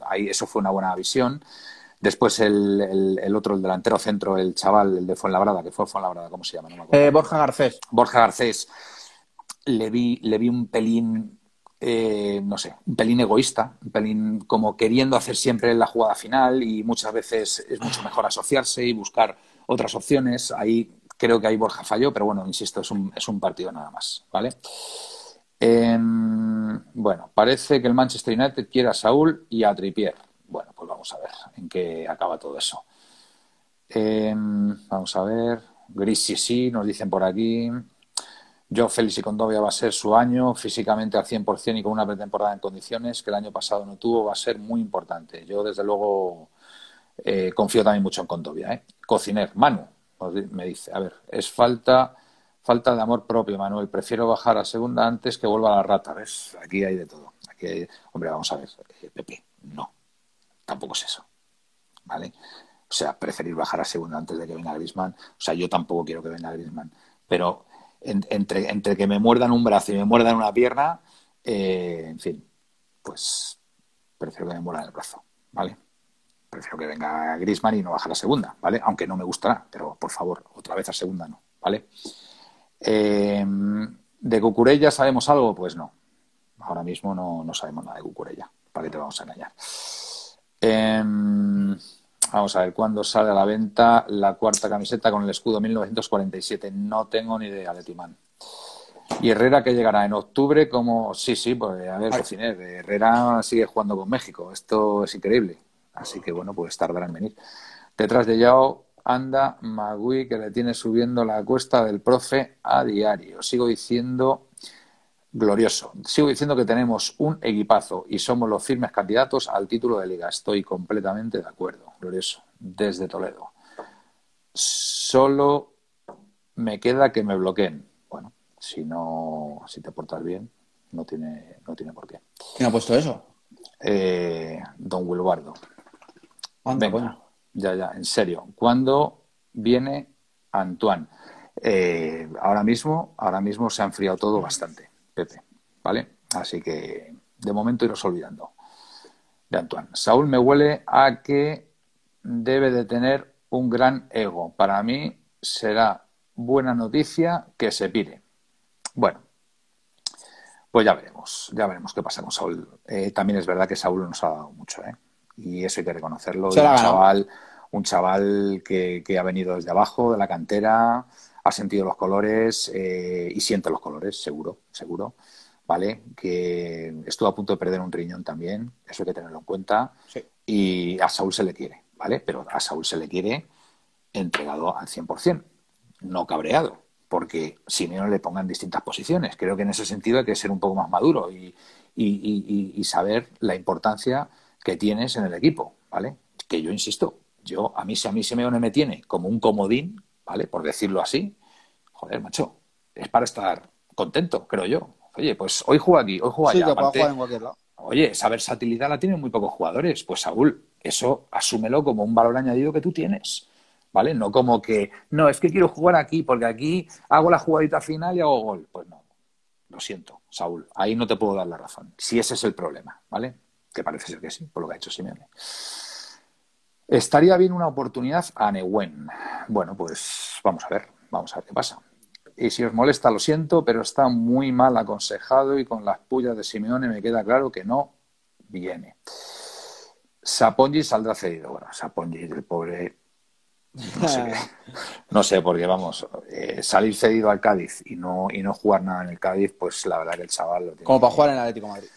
Speaker 1: Ahí eso fue una buena visión. Después el, el, otro, el delantero centro, el chaval, el de Fuenlabrada, que fue Fuenlabrada, ¿cómo se llama?
Speaker 2: Eh, Borja Garcés.
Speaker 1: Borja Garcés. Le vi, le vi un pelín eh, no sé, un pelín egoísta, un pelín como queriendo hacer siempre la jugada final y muchas veces es mucho mejor asociarse y buscar otras opciones. Ahí creo que ahí Borja falló, pero bueno, insisto, es un, es un partido nada más, ¿vale? Em, bueno, parece que el Manchester United quiere a Saúl y a Trippier. Bueno, pues vamos a ver en qué acaba todo eso. Em, vamos a ver. Gris sí, sí, nos dicen por aquí. Yo, Félix y Condovia va a ser su año físicamente al 100% y con una pretemporada en condiciones que el año pasado no tuvo, va a ser muy importante. Yo, desde luego, eh, confío también mucho en Condovia. ¿eh? Cociner, Manu, me dice, a ver, es falta, falta de amor propio, Manuel. Prefiero bajar a segunda antes que vuelva a la rata. ¿Ves? Aquí hay de todo. Hombre, vamos a ver, eh, Pepe, no. Tampoco es eso. ¿Vale? O sea, preferir bajar a segunda antes de que venga Grisman. O sea, yo tampoco quiero que venga Grisman. Pero entre, que me muerdan un brazo y me muerdan una pierna, eh, en fin, pues prefiero que me muerdan el brazo, ¿vale? Prefiero que venga Grisman y no baje la segunda, ¿vale? Aunque no me gustará, pero por favor, otra vez a segunda no, ¿vale? Eh, ¿De Cucurella sabemos algo? Pues no. Ahora mismo no, no sabemos nada de Cucurella. ¿Para qué te vamos a engañar? Eh, Vamos a ver, ¿cuándo sale a la venta la cuarta camiseta con el escudo 1947? No tengo ni idea de Timán. Y Herrera que llegará en octubre como... Sí, sí, pues a ver, cociner. Herrera sigue jugando con México. Esto es increíble. Así que bueno, pues tardará en venir. Detrás de Yao anda Magui que le tiene subiendo la cuesta del profe a diario. Sigo diciendo glorioso. Sigo diciendo que tenemos un equipazo y somos los firmes candidatos al título de liga. Estoy completamente de acuerdo. Glorioso. Desde Toledo. Solo me queda que me bloqueen. Bueno, si no, si te portas bien, no tiene, no tiene por qué.
Speaker 2: ¿Quién ha puesto eso?
Speaker 1: Eh, don Wilbardo. Venga, ya, ya, en serio. ¿Cuándo viene Antoine? Eh, ahora mismo, ahora mismo se ha enfriado todo bastante, Pepe, ¿vale? Así que de momento iros olvidando de Antoine. Saúl me huele a que debe de tener un gran ego. Para mí será buena noticia que se pire. Bueno, pues ya veremos, ya veremos qué pasa con Saúl. Eh, también es verdad que Saúl nos ha dado mucho, ¿eh? Y eso hay que reconocerlo. un chaval, un chaval que, ha venido desde abajo, de la cantera, ha sentido los colores eh, y siente los colores, seguro, seguro. ¿Vale? Que estuvo a punto de perder un riñón también, eso hay que tenerlo en cuenta. Y a Saúl se le quiere, ¿vale? Pero a Saúl se le quiere entregado al 100%, no cabreado porque si no le pongan distintas posiciones. Creo que en ese sentido hay que ser un poco más maduro y, saber la importancia que tienes en el equipo, ¿vale? Que yo insisto, yo a mí si a mí Simeone me tiene como un comodín, ¿vale? Por decirlo así, joder, macho, es para estar contento, creo yo. Oye, pues hoy juega aquí, hoy juega allá. en cualquier lado. Oye, esa versatilidad la tienen muy pocos jugadores. Pues Saúl, eso asúmelo como un valor añadido que tú tienes. ¿vale? No como que, no, es que quiero jugar aquí porque aquí hago la jugadita final y hago gol. Pues no, lo siento, Saúl, ahí no te puedo dar la razón. Si ese es el problema, ¿vale? Que parece ser que sí, por lo que ha hecho Simeone. Estaría bien una oportunidad a Neuen. Bueno, pues vamos a ver, vamos a ver qué pasa. Y si os molesta, lo siento, pero está muy mal aconsejado y con las pullas de Simeone me queda claro que no viene. Sapongi saldrá cedido. Bueno, Sapongi, el pobre, no sé, no sé porque vamos, eh, salir cedido al Cádiz y no, y no jugar nada en el Cádiz, pues la verdad que el chaval lo tiene.
Speaker 2: Como para jugar en el Atlético Madrid.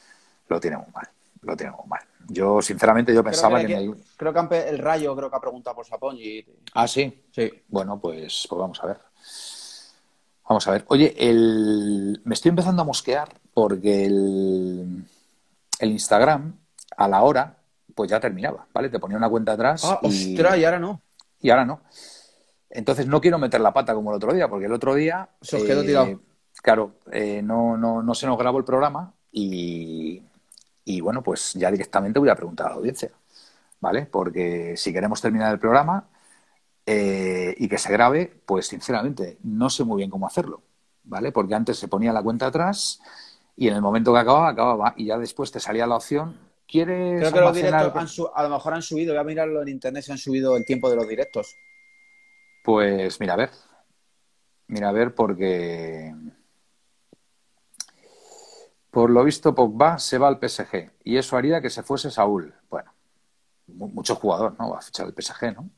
Speaker 1: Lo tiene muy mal, lo tiene muy mal. Yo, sinceramente, yo pensaba que,
Speaker 2: Creo que el Rayo creo que ha preguntado por Sapongi.
Speaker 1: Ah, sí. Sí. Bueno, pues, pues vamos a ver. Vamos a ver. Oye, el... me estoy empezando a mosquear porque el, el Instagram, a la hora, pues ya terminaba, ¿vale? Te ponía una cuenta atrás.
Speaker 2: Ah, y... ostras, y ahora no
Speaker 1: y ahora no. Entonces no quiero meter la pata como el otro día, porque el otro día.
Speaker 2: Se os quedó tirado. Eh,
Speaker 1: claro, eh, no, no, no se nos grabó el programa y, y bueno, pues ya directamente voy a preguntar a la audiencia, ¿vale? Porque si queremos terminar el programa eh, y que se grabe, pues sinceramente no sé muy bien cómo hacerlo, ¿vale? Porque antes se ponía la cuenta atrás y en el momento que acababa, acababa y ya después te salía la opción ¿Quieres
Speaker 2: Creo que los directos a lo mejor han subido, voy a mirarlo en internet si han subido el tiempo de los directos.
Speaker 1: Pues mira, a ver. Mira, a ver, porque por lo visto Pogba se va al PSG y eso haría que se fuese Saúl. Bueno, mucho jugador, ¿no? Va a fichar el PSG, ¿no?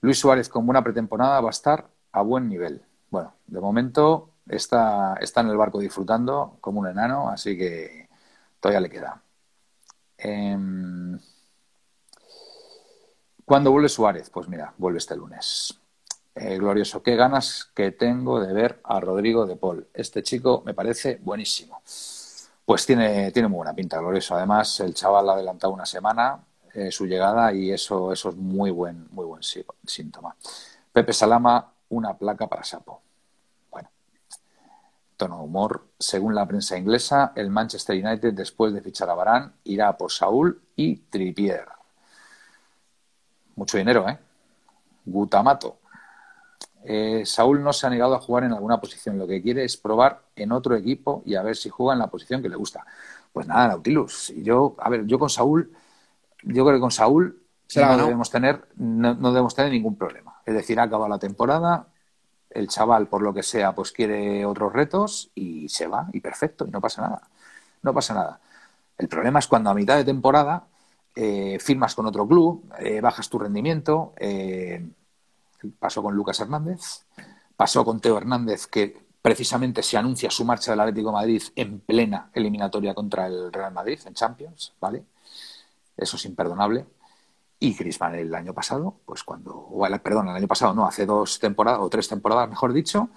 Speaker 1: Luis Suárez con buena pretemporada va a estar a buen nivel. Bueno, de momento está, está en el barco disfrutando como un enano, así que todavía le queda. Eh, ¿Cuándo vuelve Suárez? Pues mira, vuelve este lunes. Eh, glorioso, qué ganas que tengo de ver a Rodrigo de Paul. Este chico me parece buenísimo. Pues tiene, tiene muy buena pinta, glorioso. Además, el chaval ha adelantado una semana eh, su llegada y eso, eso es muy buen, muy buen síntoma. Pepe Salama, una placa para Sapo tono de humor. Según la prensa inglesa, el Manchester United, después de fichar a Barán, irá por Saúl y Trippier. Mucho dinero, ¿eh? Gutamato. Eh, Saúl no se ha negado a jugar en alguna posición. Lo que quiere es probar en otro equipo y a ver si juega en la posición que le gusta. Pues nada, Nautilus. Yo, a ver, yo con Saúl, yo creo que con Saúl no debemos tener, no, no, debemos tener ningún problema. Es decir, acaba la temporada, el chaval, por lo que sea, pues quiere otros retos y se va y perfecto y no pasa nada. No pasa nada. El problema es cuando a mitad de temporada eh, firmas con otro club, eh, bajas tu rendimiento. Eh, pasó con Lucas Hernández, pasó con Teo Hernández, que precisamente se anuncia su marcha del Atlético Madrid en plena eliminatoria contra el Real Madrid en Champions, ¿vale? Eso es imperdonable. Y Griezmann el año pasado, pues cuando, o perdón, el año pasado no, hace dos temporadas o tres temporadas, mejor dicho,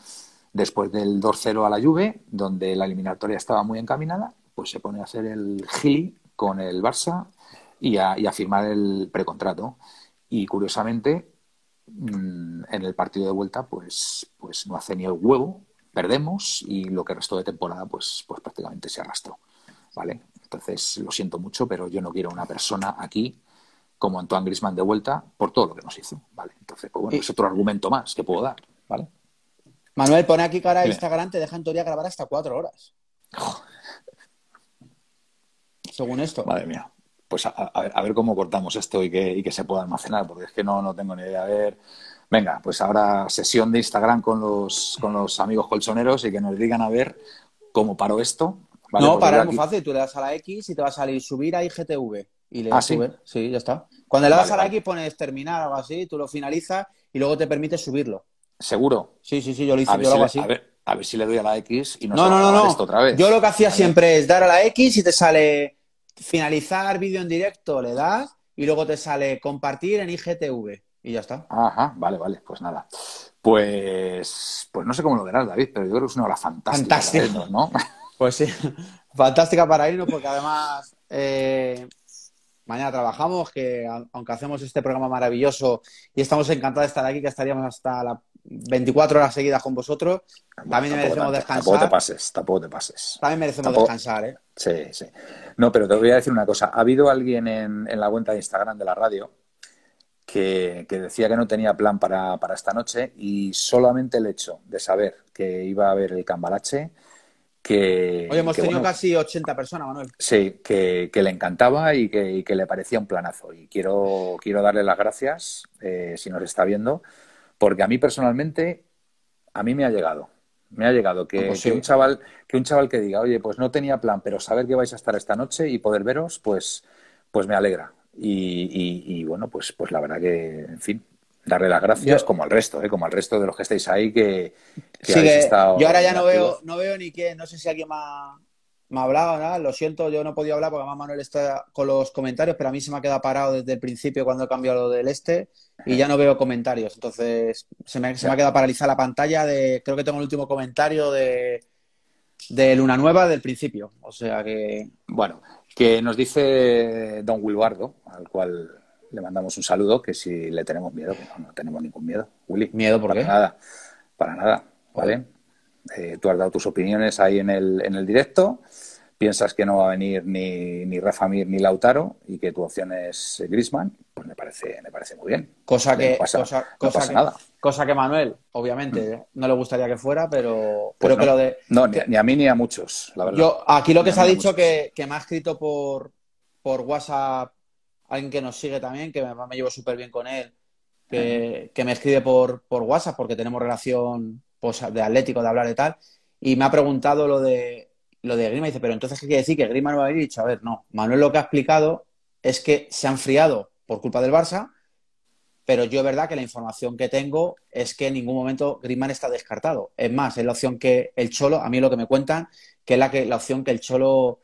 Speaker 1: después del 2-0 a la Juve, donde la eliminatoria estaba muy encaminada, pues se pone a hacer el gili con el Barça y a, firmar el precontrato. Y curiosamente, en el partido de vuelta, pues, pues no hace ni el huevo, perdemos y lo que restó de temporada, pues, pues prácticamente se arrastró. ¿Vale? Entonces, lo siento mucho, pero yo no quiero una persona aquí como Antoine Grisman de vuelta por todo lo que nos hizo. ¿Vale? Entonces, pues bueno, es otro argumento más que puedo dar. ¿Vale?
Speaker 2: Manuel, pone aquí cara a Instagram, te deja en teoría grabar hasta cuatro horas. Según esto.
Speaker 1: Madre mía. Pues a, ver, cómo cortamos esto y que, que, se pueda almacenar, porque es que no, no tengo ni idea. A ver, venga, pues ahora sesión de Instagram con los, con los amigos colchoneros y que nos digan a ver cómo paro esto.
Speaker 2: No, para es muy fácil. Tú le das a la X y te va a salir subir a IGTV. Y le das
Speaker 1: ¿Ah,
Speaker 2: sí? ya está. Cuando le das a la X pones terminar o algo así, tú lo finalizas y luego te permite subirlo.
Speaker 1: ¿Seguro?
Speaker 2: Sí, sí, sí, yo lo hice, yo lo hago así.
Speaker 1: A ver, a ver si le doy a la X y no, no, no, no, esto otra vez.
Speaker 2: Yo lo que hacía siempre es dar a la X y te sale finalizar vídeo en directo, le das y luego te sale compartir en IGTV y ya está.
Speaker 1: Ajá, vale, vale, pues nada. Pues, pues no sé cómo lo verás, David, pero yo creo que es una hora fantástica.
Speaker 2: Fantástica. ¿no? Pues sí, fantástica para irnos porque además eh, mañana trabajamos, que aunque hacemos este programa maravilloso y estamos encantados de estar aquí, que estaríamos hasta las 24 horas seguidas con vosotros, también merecemos descansar.
Speaker 1: Tampoco te pases, tampoco te pases.
Speaker 2: También merecemos descansar, ¿eh?
Speaker 1: Sí, sí. No, pero te voy a decir una cosa. Ha habido alguien en, en la cuenta de Instagram de la radio que, decía que no tenía plan para, para, esta noche y solamente el hecho de saber que iba a haber el cambalache que...
Speaker 2: Hoy hemos tenido casi 80 personas, Manuel.
Speaker 1: Sí, que, le encantaba y que, le parecía un planazo. Y quiero, quiero darle las gracias, eh, si nos está viendo, porque a mí personalmente, a mí me ha llegado. Me ha llegado que, pues un chaval, que un chaval que diga, oye, pues no tenía plan, pero saber que vais a estar esta noche y poder veros, pues, pues me alegra. Y, bueno, pues, pues la verdad que, en fin, darle las gracias como al resto, ¿eh? como al resto de los que estáis ahí que,
Speaker 2: que estado. Yo ahora ya no veo, no veo ni quién, no sé si alguien ha, me ha hablado, nada, lo siento, yo no he podido hablar porque además Manuel está con los comentarios, pero a mí se me ha quedado parado desde el principio cuando he cambiado lo del este y ya no veo comentarios. Entonces se me, se me ha quedado paralizada la pantalla de, creo que tengo el último comentario de, de Luna Nueva del principio. O sea que.
Speaker 1: Bueno, que nos dice don Wilbardo, al cual le mandamos un saludo, que si le tenemos miedo, pues no, tenemos ningún miedo. Willy.
Speaker 2: ¿Miedo por
Speaker 1: para nada, para nada, ¿vale? Eh, tú has dado tus opiniones ahí en el, en el directo, piensas que no va a venir ni, ni Rafa Mir ni Lautaro y que tu opción es Grisman, pues me parece, me parece muy bien.
Speaker 2: Cosa que, cosa, que, nada. Cosa que Manuel, obviamente, mm. no le gustaría que fuera, pero
Speaker 1: pues
Speaker 2: que lo de.
Speaker 1: No, ni, a mí ni a muchos, la verdad.
Speaker 2: Yo, aquí lo que se ha dicho que, que me ha escrito por, por WhatsApp alguien que nos sigue también, que me, me llevo súper bien con él, que, me escribe por, por WhatsApp porque tenemos relación pues, de atlético, de hablar y tal, y me ha preguntado lo de lo de Grima, y dice, pero entonces, ¿qué quiere decir? Que Grima no va a dicho, a ver, no, Manuel lo que ha explicado es que se ha enfriado por culpa del Barça, pero yo verdad que la información que tengo es que en ningún momento Griezmann está descartado. Es más, es la opción que el Cholo, a mí lo que me cuentan, que es la, que, la opción que el Cholo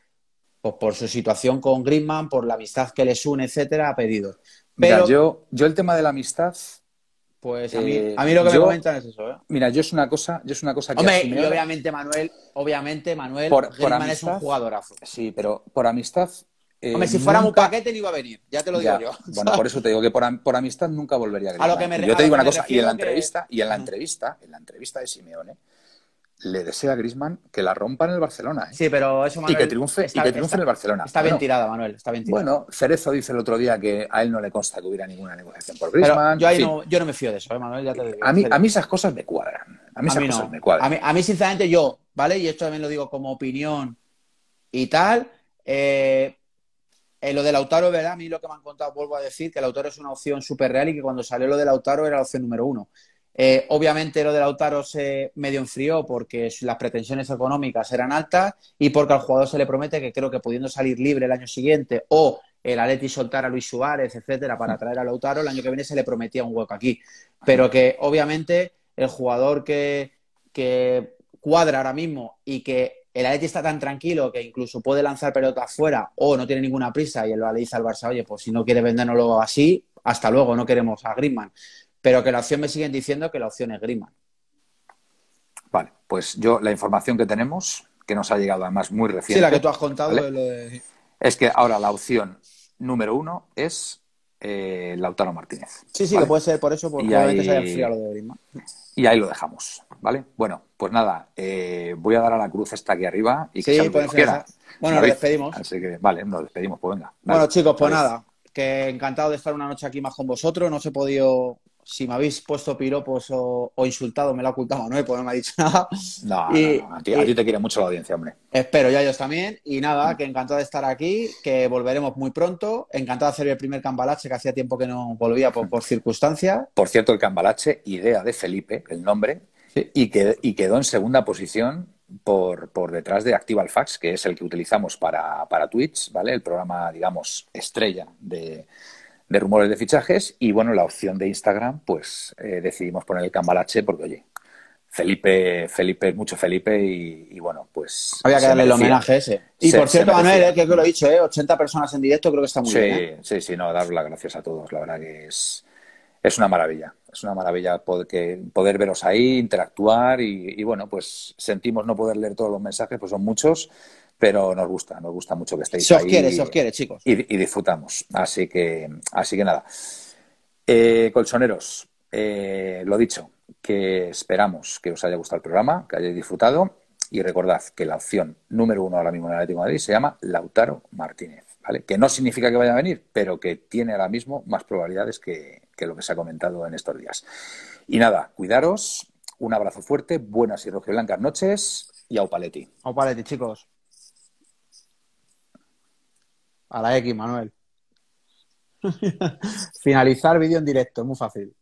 Speaker 2: pues por su situación con Griezmann, por la amistad que les une, etcétera, ha pedido.
Speaker 1: Pero yo, yo el tema de la amistad.
Speaker 2: Pues a mí, eh, a mí lo que me comentan es eso, ¿eh?
Speaker 1: Mira, yo es una cosa, yo es una cosa que.
Speaker 2: Hombre, y obviamente Manuel, obviamente Manuel por, Griezmann es un jugadorazo.
Speaker 1: Sí, pero por amistad.
Speaker 2: Eh, Hombre, si fuera un paquete no iba a venir, ya te lo digo yo.
Speaker 1: Bueno, por eso te digo que por, por amistad nunca volvería a Griezmann. A lo que me, yo te digo una cosa, y en la entrevista, y en la entrevista, en la entrevista de Simeone, le desea a Grisman que la rompa en el Barcelona. ¿eh?
Speaker 2: Sí, pero eso
Speaker 1: Manuel, y que triunfe, y que triunfe en el Barcelona.
Speaker 2: Está bien tirada, Manuel. Está bien tirada.
Speaker 1: Bueno, Cerezo dice el otro día que a él no le consta que hubiera ninguna negociación por Grisman.
Speaker 2: yo, ahí no, yo no me fío de eso, ¿eh, Manuel. Ya te digo,
Speaker 1: a, mí, a mí esas cosas me cuadran. A mí esas cosas me cuadran.
Speaker 2: A mí, a mí, sinceramente, yo, ¿vale? Y esto también lo digo como opinión y tal. Eh, en lo de Lautaro, ¿verdad? A mí lo que me han contado, vuelvo a decir, que Lautaro es una opción súper real y que cuando salió lo de Lautaro era la opción número uno. Eh, obviamente lo de Lautaro se medio enfrió porque las pretensiones económicas eran altas y porque al jugador se le promete que creo que pudiendo salir libre el año siguiente o el Atleti soltar a Luis Suárez, etcétera, para traer a Lautaro, el año que viene se le prometía un hueco aquí. Pero que obviamente el jugador que, que cuadra ahora mismo y que el Atleti está tan tranquilo que incluso puede lanzar pelota afuera o no tiene ninguna prisa y él le dice al Barça, oye, pues si no quiere vendérnoslo así, hasta luego, no queremos a Griezmann. Pero que la opción me siguen diciendo que la opción es Griezmann.
Speaker 1: Vale, pues yo la información que tenemos, que nos ha llegado además muy reciente.
Speaker 2: Sí, la que tú has contado.
Speaker 1: Es que ahora la opción número uno es eh, Lautaro Martínez.
Speaker 2: Sí, sí, que puede ser por eso, porque obviamente se haya enfriado lo de Griezmann.
Speaker 1: Y ahí lo dejamos, ¿vale? Bueno, pues nada, eh, voy a dar a la cruz esta aquí arriba y que
Speaker 2: sí, se quiera. Bueno, nos despedimos.
Speaker 1: Así que, vale, nos despedimos, pues venga.
Speaker 2: Bueno, chicos, pues nada, que encantado de estar una noche aquí más con vosotros. No os he podido si me habéis puesto piropos o, insultado, me lo ha ocultado Manuel, porque no me ha dicho nada.
Speaker 1: No, a, ti, te quiere mucho la audiencia, hombre.
Speaker 2: Espero, ya ellos también. Y nada, que encantado de estar aquí, que volveremos muy pronto. Encantado de hacer el primer cambalache, que hacía tiempo que no volvía por, circunstancias.
Speaker 1: Por cierto, el cambalache, idea de Felipe, el nombre, y, y quedó en segunda posición por, por, detrás de Actival Fax, que es el que utilizamos para, para Twitch, ¿vale? El programa, digamos, estrella de de rumores de fichajes y bueno, la opción de Instagram, pues eh, decidimos poner el cambalache porque, oye, Felipe, Felipe, mucho Felipe y, bueno, pues...
Speaker 2: Había que darle el homenaje ese. Y por cierto, Manuel, eh, que lo he dicho, eh, 80 personas en directo, creo que está muy
Speaker 1: sí,
Speaker 2: bien. ¿eh?
Speaker 1: Sí, sí, no, dar las gracias a todos, la verdad que es, es una maravilla. Es una maravilla poder, que, poder veros ahí, interactuar y, y, bueno, pues sentimos no poder leer todos los mensajes, pues son muchos, pero nos gusta, nos gusta mucho que estéis
Speaker 2: se
Speaker 1: os
Speaker 2: quiere, se os quiere, chicos.
Speaker 1: Y, disfrutamos. Así que, así que nada. Eh, colchoneros, eh, lo dicho, que esperamos que os haya gustado el programa, que hayáis disfrutado. Y recordad que la opción número uno ahora mismo en el Atlético de Madrid se llama Lautaro Martínez, ¿vale? Que no significa que vaya a venir, pero que tiene ahora mismo más probabilidades que, que lo que se ha comentado en estos días. Y nada, cuidaros, un abrazo fuerte, buenas y rojiblancas noches y au paleti.
Speaker 2: Au chicos. A la X, Manuel. Finalizar vídeo en directo, es muy fácil.